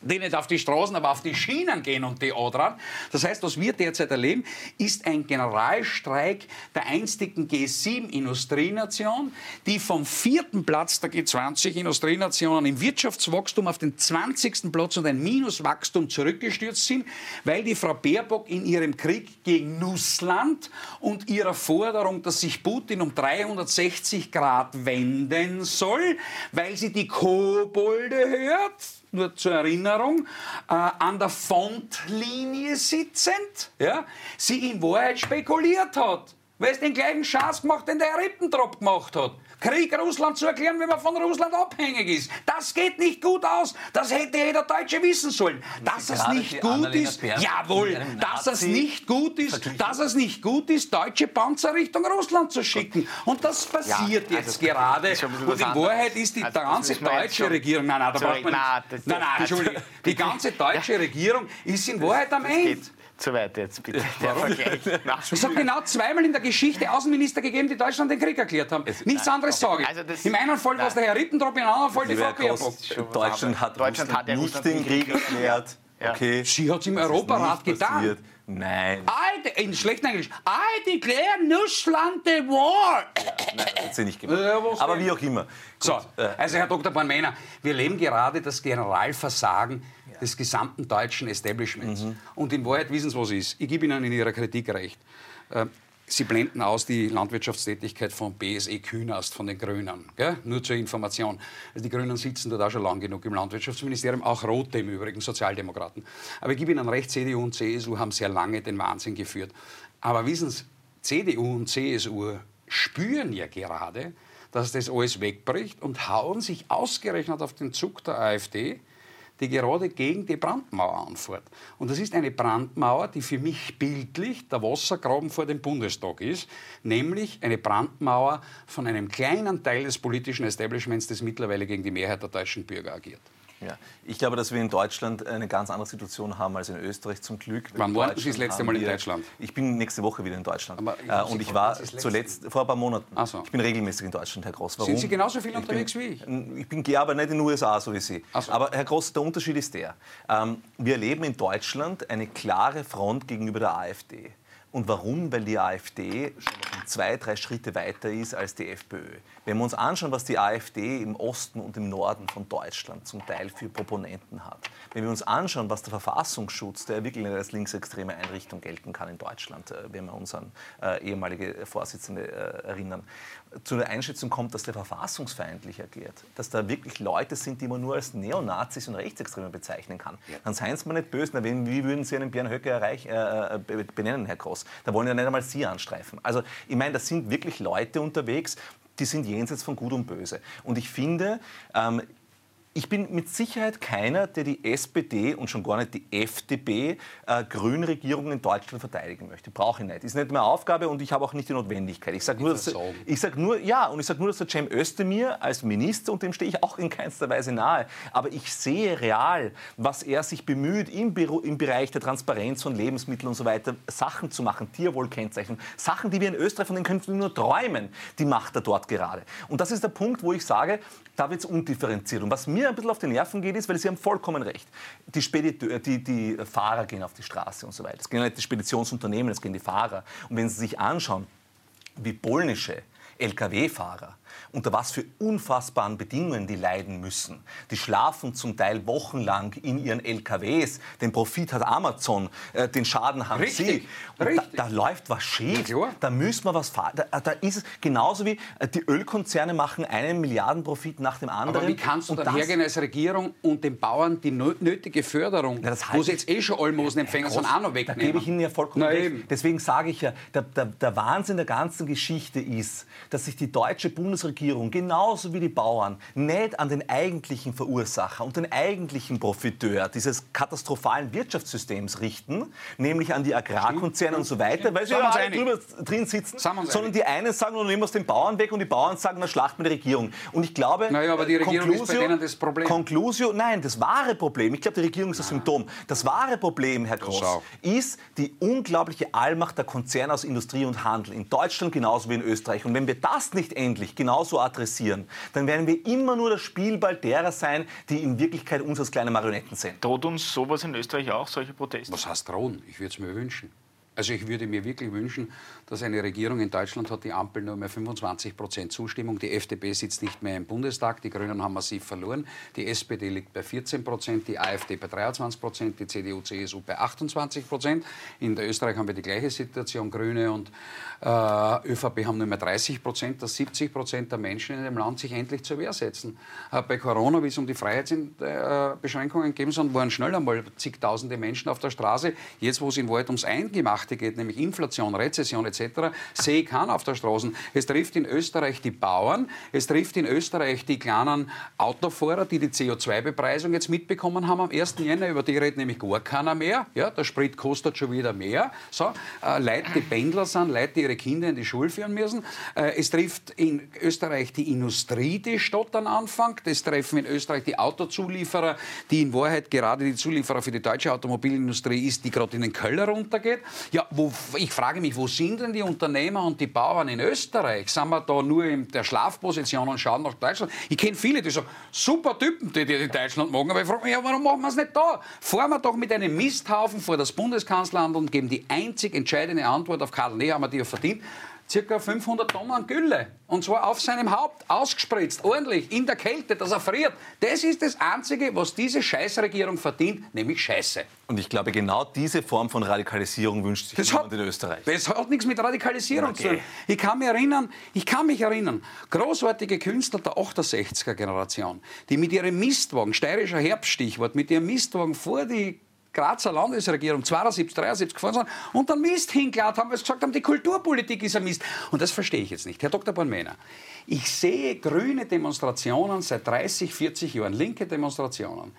die nicht auf die Straßen, aber auf die Schienen gehen und die Adern. Das heißt, was wir derzeit erleben, ist ein Generalstreik der einstigen G7-Industrienation, die vom vierten Platz der G20-Industrienationen im Wirtschaftswachstum auf den 20. Platz und ein Minuswachstum zurückgestürzt sind, weil die Frau Baerbock in ihrem Krieg gegen Russland und ihrer Forderung, dass sich Putin um 360 Grad wenden soll, weil sie die Kobolde hört, nur zur Erinnerung, äh, an der Frontlinie sitzend, ja, sie in Wahrheit spekuliert hat, weil es den gleichen Schatz gemacht, den der Ribbentrop gemacht hat. Krieg Russland zu erklären, wenn man von Russland abhängig ist. Das geht nicht gut aus. Das hätte jeder Deutsche wissen sollen. Dass es nicht gut ist, jawohl, dass es nicht gut ist, dass es nicht gut ist, deutsche Panzer Richtung Russland zu schicken. Und das passiert ja, also jetzt gerade. Und in Wahrheit ist die also ganze deutsche Regierung, nein, nein, da braucht man nicht, nein, nein, Entschuldigung, die ganze deutsche Regierung ist in Wahrheit am Ende zu weit jetzt, bitte. Der Vergleich. Es hat genau zweimal in der Geschichte Außenminister gegeben, die Deutschland den Krieg erklärt haben. Es, Nichts nein, anderes sage ich. Also Im einen Fall war es der Herr Ribbentrop, im anderen Fall die Frau Baerbock. Deutschland hat, Deutschland hat nicht den Krieg erklärt. Okay. Sie hat es im Europarat getan. Nein. I, in schlechten Englisch. I declare Russland the war. Ja, nein, das hat sie nicht gemacht. Ja, Aber wie auch immer. So, äh, also Herr Dr. Bornmänner, wir leben gerade das Generalversagen des gesamten deutschen Establishments. Mhm. Und in Wahrheit wissen Sie, was ist. Ich gebe Ihnen in Ihrer Kritik recht. Äh, Sie blenden aus die Landwirtschaftstätigkeit von BSE Künast, von den Grünen. Gell? Nur zur Information. Also die Grünen sitzen dort auch schon lang genug im Landwirtschaftsministerium, auch Rote im Übrigen, Sozialdemokraten. Aber ich gebe Ihnen recht, CDU und CSU haben sehr lange den Wahnsinn geführt. Aber wissen Sie, CDU und CSU spüren ja gerade, dass das alles wegbricht und hauen sich ausgerechnet auf den Zug der AfD die gerade gegen die Brandmauer anfährt. Und das ist eine Brandmauer, die für mich bildlich der Wassergraben vor dem Bundestag ist, nämlich eine Brandmauer von einem kleinen Teil des politischen Establishments, das mittlerweile gegen die Mehrheit der deutschen Bürger agiert. Ja. Ich glaube, dass wir in Deutschland eine ganz andere Situation haben als in Österreich zum Glück. Wann waren Sie das letzte Mal in Deutschland? Ich bin nächste Woche wieder in Deutschland. Ich, äh, und ich war zuletzt vor ein paar Monaten. So. Ich bin regelmäßig in Deutschland, Herr Gross. Warum? Sind Sie genauso viel unterwegs bin, wie ich? Ich bin gehe aber nicht in den USA, so wie Sie. So. Aber Herr Gross, der Unterschied ist der. Ähm, wir erleben in Deutschland eine klare Front gegenüber der AfD. Und warum? Weil die AfD schon zwei, drei Schritte weiter ist als die FPÖ. Wenn wir uns anschauen, was die AfD im Osten und im Norden von Deutschland zum Teil für Proponenten hat, wenn wir uns anschauen, was der Verfassungsschutz, der wirklich als linksextreme Einrichtung gelten kann in Deutschland, äh, wenn wir uns an äh, ehemalige Vorsitzende äh, erinnern, zu der Einschätzung kommt, dass der verfassungsfeindlich agiert, dass da wirklich Leute sind, die man nur als Neonazis und Rechtsextreme bezeichnen kann, ja. dann seien Sie mal nicht böse. Wie würden Sie einen Björn Höcke erreich, äh, benennen, Herr Groß? Da wollen ja nicht einmal Sie anstreifen. Also ich meine, da sind wirklich Leute unterwegs, die sind jenseits von Gut und Böse. Und ich finde, ähm, ich bin mit Sicherheit keiner, der die SPD und schon gar nicht die FDP äh, Grünregierung in Deutschland verteidigen möchte. Brauche ich nicht. Ist nicht meine Aufgabe und ich habe auch nicht die Notwendigkeit. Ich sage nur, dass, ich sag nur, ja, und ich sage nur, dass der Cem Özdemir als Minister, und dem stehe ich auch in keinster Weise nahe, aber ich sehe real, was er sich bemüht, im, Büro, im Bereich der Transparenz von Lebensmitteln und so weiter, Sachen zu machen, Tierwohlkennzeichnung, Sachen, die wir in Österreich von den Künften nur träumen, die macht er dort gerade. Und das ist der Punkt, wo ich sage, da wird es undifferenziert. Und was mir ein bisschen auf die Nerven geht, ist, weil Sie haben vollkommen recht. Die, Spediteur, die, die Fahrer gehen auf die Straße und so weiter. Es gehen nicht die Speditionsunternehmen, es gehen die Fahrer. Und wenn Sie sich anschauen, wie polnische Lkw-Fahrer unter was für unfassbaren Bedingungen die leiden müssen. Die schlafen zum Teil wochenlang in ihren LKWs. Den Profit hat Amazon, äh, den Schaden haben Richtig. sie. Richtig. Da, da, läuft was schief. Ja, da müssen wir was fahren. Da, da, ist es genauso wie äh, die Ölkonzerne machen einen Milliardenprofit nach dem anderen. Aber wie kannst du dann hergehen als Regierung und den Bauern die nötige Förderung, ja, wo sie jetzt eh schon Almosenempfänger sind, auch noch wegnehmen? Da gebe ich Ihnen ja vollkommen Na, recht. Eben. Deswegen sage ich ja, der, der, der Wahnsinn der ganzen Geschichte ist, dass sich die deutsche Bundesregierung Regierung genauso wie die Bauern nicht an den eigentlichen Verursacher und den eigentlichen Profiteur dieses katastrophalen Wirtschaftssystems richten, nämlich an die Agrarkonzerne und so weiter, weil sie ja alle drüber drin sitzen, sondern die einen sagen, wir nehmen wir den Bauern weg und die Bauern sagen, na schlachten wir die Regierung. Und ich glaube, naja, aber die Regierung Conclusio, ist bei denen das Problem. Conclusio, nein, das wahre Problem, ich glaube, die Regierung ist das Symptom. Das wahre Problem, Herr Groß, ist die unglaubliche Allmacht der Konzerne aus Industrie und Handel in Deutschland genauso wie in Österreich. Und wenn wir das nicht endlich genauso adressieren, dann werden wir immer nur das Spielball derer sein, die in Wirklichkeit uns als kleine Marionetten sind. Droht uns sowas in Österreich auch, solche Proteste? Was heißt drohen? Ich würde es mir wünschen. Also ich würde mir wirklich wünschen, dass eine Regierung in Deutschland hat die Ampel nur mehr 25 Prozent Zustimmung. Die FDP sitzt nicht mehr im Bundestag. Die Grünen haben massiv verloren. Die SPD liegt bei 14 Prozent, die AfD bei 23 Prozent, die CDU, CSU bei 28 Prozent. In der Österreich haben wir die gleiche Situation. Grüne und äh, ÖVP haben nur mehr 30 Prozent, dass 70 Prozent der Menschen in dem Land sich endlich zur Wehr setzen. Äh, bei Corona, wie es um die Freiheitsbeschränkungen gegeben sind, waren schnell einmal zigtausende Menschen auf der Straße. Jetzt, wo es in Wahrheit ums Eingemachte geht, nämlich Inflation, Rezession etc., sehe ich keinen auf der Straße. Es trifft in Österreich die Bauern, es trifft in Österreich die kleinen Autofahrer, die die CO2-Bepreisung jetzt mitbekommen haben am 1. Jänner, über die redet nämlich gar keiner mehr. Ja, der Sprit kostet schon wieder mehr. So, äh, Leute, die Pendler sind, Leute, die ihre Kinder in die Schule führen müssen. Äh, es trifft in Österreich die Industrie, die stottern anfängt. Es treffen in Österreich die Autozulieferer, die in Wahrheit gerade die Zulieferer für die deutsche Automobilindustrie ist, die gerade in den Keller runtergeht. Ja, wo, ich frage mich, wo sind denn die Unternehmer und die Bauern in Österreich? Sind wir da nur in der Schlafposition und schauen nach Deutschland? Ich kenne viele, die sagen, super Typen, die, die in Deutschland machen, aber ich frage mich, ja, warum machen wir es nicht da? Fahren wir doch mit einem Misthaufen vor das Bundeskanzleramt und geben die einzig entscheidende Antwort auf Karl Nehammer, die er verdient, circa 500 Tonnen Gülle. Und zwar auf seinem Haupt, ausgespritzt, ordentlich, in der Kälte, dass er friert. Das ist das Einzige, was diese Scheißregierung verdient, nämlich Scheiße. Und ich glaube, genau diese Form von Radikalisierung wünscht sich das hat, in Österreich. Das hat nichts mit Radikalisierung okay. zu tun. Ich kann mich erinnern, ich kann mich erinnern, großartige Künstler der 68er-Generation, die mit ihrem Mistwagen, steirischer Herbststichwort, mit ihrem Mistwagen vor die Grazer Landesregierung 72, 73 gefahren sind und dann Mist hingeladen haben, weil sie gesagt haben, die Kulturpolitik ist ein Mist. Und das verstehe ich jetzt nicht. Herr Dr. Bornmänner, ich sehe grüne Demonstrationen seit 30, 40 Jahren, linke Demonstrationen,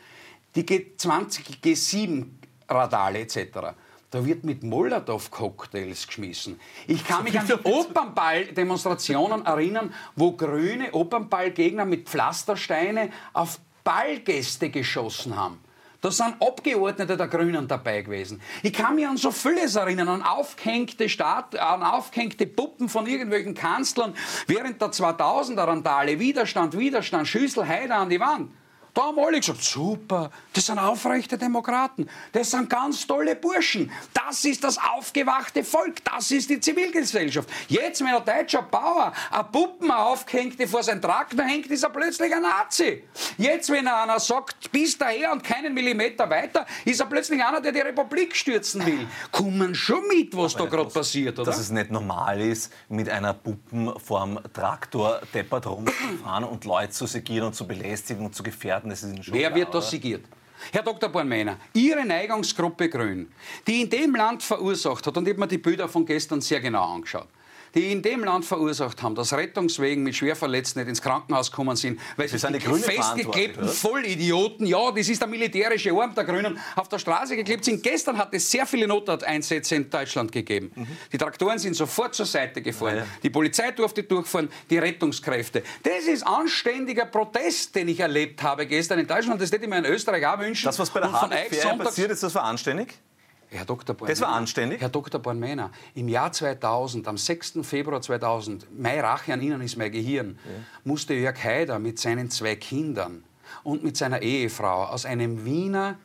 die G20, G7 Radale etc., da wird mit Molotow-Cocktails geschmissen. Ich kann mich an die Opernball-Demonstrationen erinnern, wo grüne Opernballgegner mit Pflastersteine auf Ballgäste geschossen haben. Da sind Abgeordnete der Grünen dabei gewesen. Ich kann mich an so vieles erinnern, an aufgehängte, Staat, an aufgehängte Puppen von irgendwelchen Kanzlern während der 2000er Randale. Widerstand, Widerstand, Schüssel, Heide an die Wand. Da haben alle gesagt, super, das sind aufrechte Demokraten, das sind ganz tolle Burschen, das ist das aufgewachte Volk, das ist die Zivilgesellschaft. Jetzt, wenn ein deutscher Bauer eine Puppen aufgehängt, die vor seinem Traktor hängt, ist er plötzlich ein Nazi. Jetzt, wenn einer sagt, bis daher und keinen Millimeter weiter, ist er plötzlich einer, der die Republik stürzen will. Kommen schon mit, was Aber da gerade passiert, oder? Dass es nicht normal ist, mit einer Puppen vorm Traktor deppert rumzufahren und Leute zu segieren und zu belästigen und zu gefährden Experten, das ist Wer klar, wird das sigiert? Herr Dr. Bornmeiner, Ihre Neigungsgruppe Grün, die in dem Land verursacht hat, und ich habe mir die Bilder von gestern sehr genau angeschaut, die in dem Land verursacht haben, dass Rettungswegen mit Schwerverletzten nicht ins Krankenhaus gekommen sind, weil sie die festgeklebten Vollidioten, ja, das ist der militärische Arm der Grünen, auf der Straße geklebt sind. Gestern hat es sehr viele Notarteinsätze in Deutschland gegeben. Mhm. Die Traktoren sind sofort zur Seite gefahren. Ja, ja. Die Polizei durfte durchfahren, die Rettungskräfte. Das ist anständiger Protest, den ich erlebt habe gestern in Deutschland. Das hätte ich mir in Österreich auch wünschen. Das, was bei der Hardfair passiert ist, das war anständig? Herr Dr. Bornmänner, das war anständig? Herr Dr. Bornmänner, im Jahr 2000, am 6. Februar 2000, meine Rache an Ihnen ist mein Gehirn, ja. musste Jörg Haider mit seinen zwei Kindern und mit seiner Ehefrau aus einem Wiener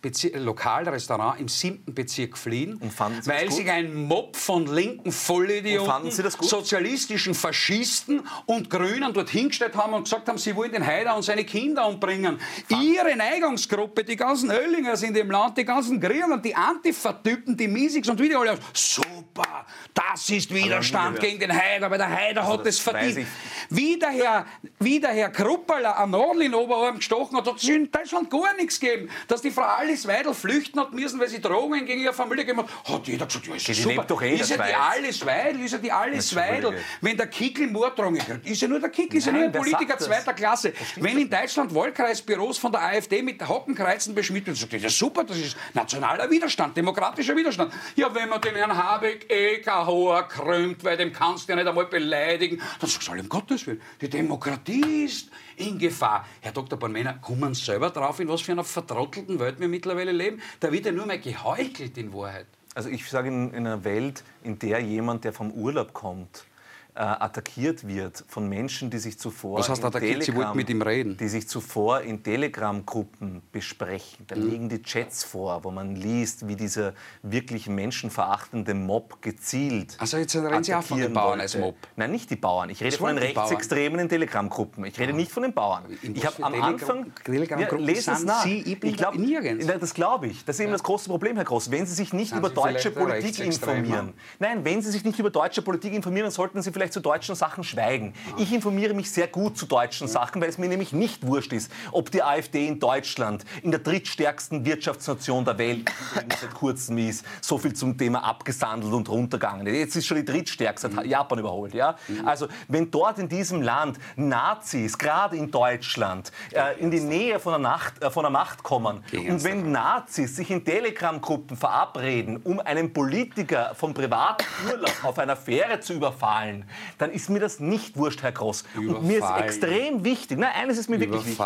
Bezir Lokalrestaurant im siebten Bezirk fliehen, weil sich ein Mob von linken Vollidioten, sozialistischen Faschisten und Grünen dort hingestellt haben und gesagt haben, sie wollen den Haider und seine Kinder umbringen. Ihre Neigungsgruppe, die ganzen Öllinger sind im Land, die ganzen Grünen, die Antifa-Typen, die Miesigs und wieder alle, super, das ist Widerstand gegen den Haider, weil der Haider also hat es verdient. Wie der Herr, wie der Herr Krupperler an Nordl in Oberarm gestochen hat, hat es in Deutschland gar nichts gegeben. Dass die Frau Alice Weidel flüchten hat müssen, weil sie Drohungen gegen ihre Familie gegeben hat, hat jeder gesagt, ja, ist die super. Doch eh ist ja die Alice Weidel, ist ja die Alice Weidel. Wenn der Kickel Morddrohungen kriegt, ist ja nur der Kickel, ist ja nur ein Politiker zweiter Klasse. Wenn in Deutschland Wahlkreisbüros von der AfD mit Hockenkreuzen beschmiert werden, sagt er, ja super, das ist nationaler Widerstand, demokratischer Widerstand. Ja, wenn man den Herrn Habeck eh hoher krümmt, weil dem kannst du ja nicht einmal beleidigen, dann sagst du, um Gottes Willen, die Demokratie ist in Gefahr. Herr Dr. Bornmänner, kommen Sie selber drauf, in was für einer vertrottelten Welt wir mittlerweile leben? Da wird ja nur mehr geheuchelt in Wahrheit. Also ich sage in, in einer Welt, in der jemand, der vom Urlaub kommt, äh, attackiert wird von Menschen, die sich zuvor Was heißt attackiert? Sie wollten mit ihm reden. Die sich zuvor in Telegram-Gruppen besprechen. Da mhm. liegen die Chats vor, wo man liest, wie dieser wirklich menschenverachtende Mob gezielt Also jetzt reden Sie auch von den Bauern als Mob? Nein, nicht die Bauern. Ich rede Was von den Rechtsextremen in Telegram-Gruppen. Ich rede ja. nicht von den Bauern. In ich habe am Anfang... Telegram-Gruppen ja, es nach. Sie, ich, ich glaub, nirgends. Das glaube ich. Das ist eben das große Problem, Herr Groß. Wenn Sie sich nicht Sind über deutsche Politik informieren, nein, wenn Sie sich nicht über deutsche Politik informieren, sollten Sie vielleicht zu deutschen Sachen schweigen. Ich informiere mich sehr gut zu deutschen Sachen, weil es mir nämlich nicht wurscht ist, ob die AfD in Deutschland, in der drittstärksten Wirtschaftsnation der Welt, seit kurzem ist, so viel zum Thema abgesandelt und runtergegangen. Jetzt ist schon die drittstärkste, hat Japan überholt. Ja? Also wenn dort in diesem Land Nazis, gerade in Deutschland, äh, in die Nähe von der, Nacht, äh, von der Macht kommen und wenn Nazis sich in Telegram-Gruppen verabreden, um einen Politiker vom privaten Urlaub auf einer Fähre zu überfallen, dann ist mir das nicht wurscht, Herr Groß. Und mir ist extrem wichtig, nein, eines ist mir wirklich wichtig.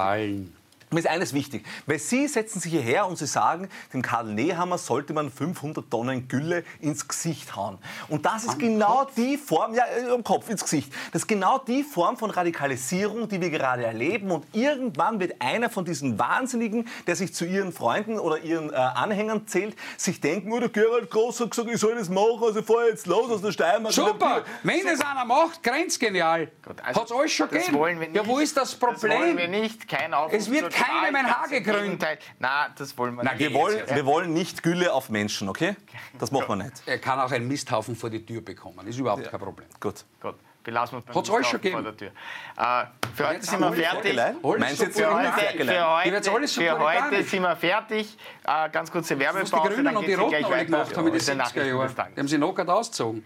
Mir ist eines wichtig, weil Sie setzen sich hierher und Sie sagen, dem Karl Nehammer sollte man 500 Tonnen Gülle ins Gesicht hauen. Und das ist am genau Kopf? die Form, ja, am äh, Kopf, ins Gesicht. Das ist genau die Form von Radikalisierung, die wir gerade erleben. Und irgendwann wird einer von diesen Wahnsinnigen, der sich zu ihren Freunden oder ihren äh, Anhängern zählt, sich denken, oh, der Gerald Groß hat gesagt, ich soll das machen, also fahr jetzt los aus der Steiermark. Super, wenn es einer macht, grenzgenial. Also, Hat es alles schon gegeben. Ja, wo ist das Problem? Das wollen wir nicht, kein Aufruf Es wird keinem ein Haar gekrümmt. Nein, das wollen wir Nein, nicht. Wir wollen, wir wollen nicht Gülle auf Menschen, okay? Das machen wir nicht. Er kann auch einen Misthaufen vor die Tür bekommen. Ist überhaupt ja. kein Problem. Gut. Gut. Belassen wir es beim Hat es alles schon gegeben? Äh, für heute sind wir fertig. Meinst jetzt für heute, für heute, für heute sind wir fertig. Äh, ganz kurze Werbepause. Die Grünen und die Roten alle gemacht haben in den 70er Jahren. Die haben sie noch ausgezogen.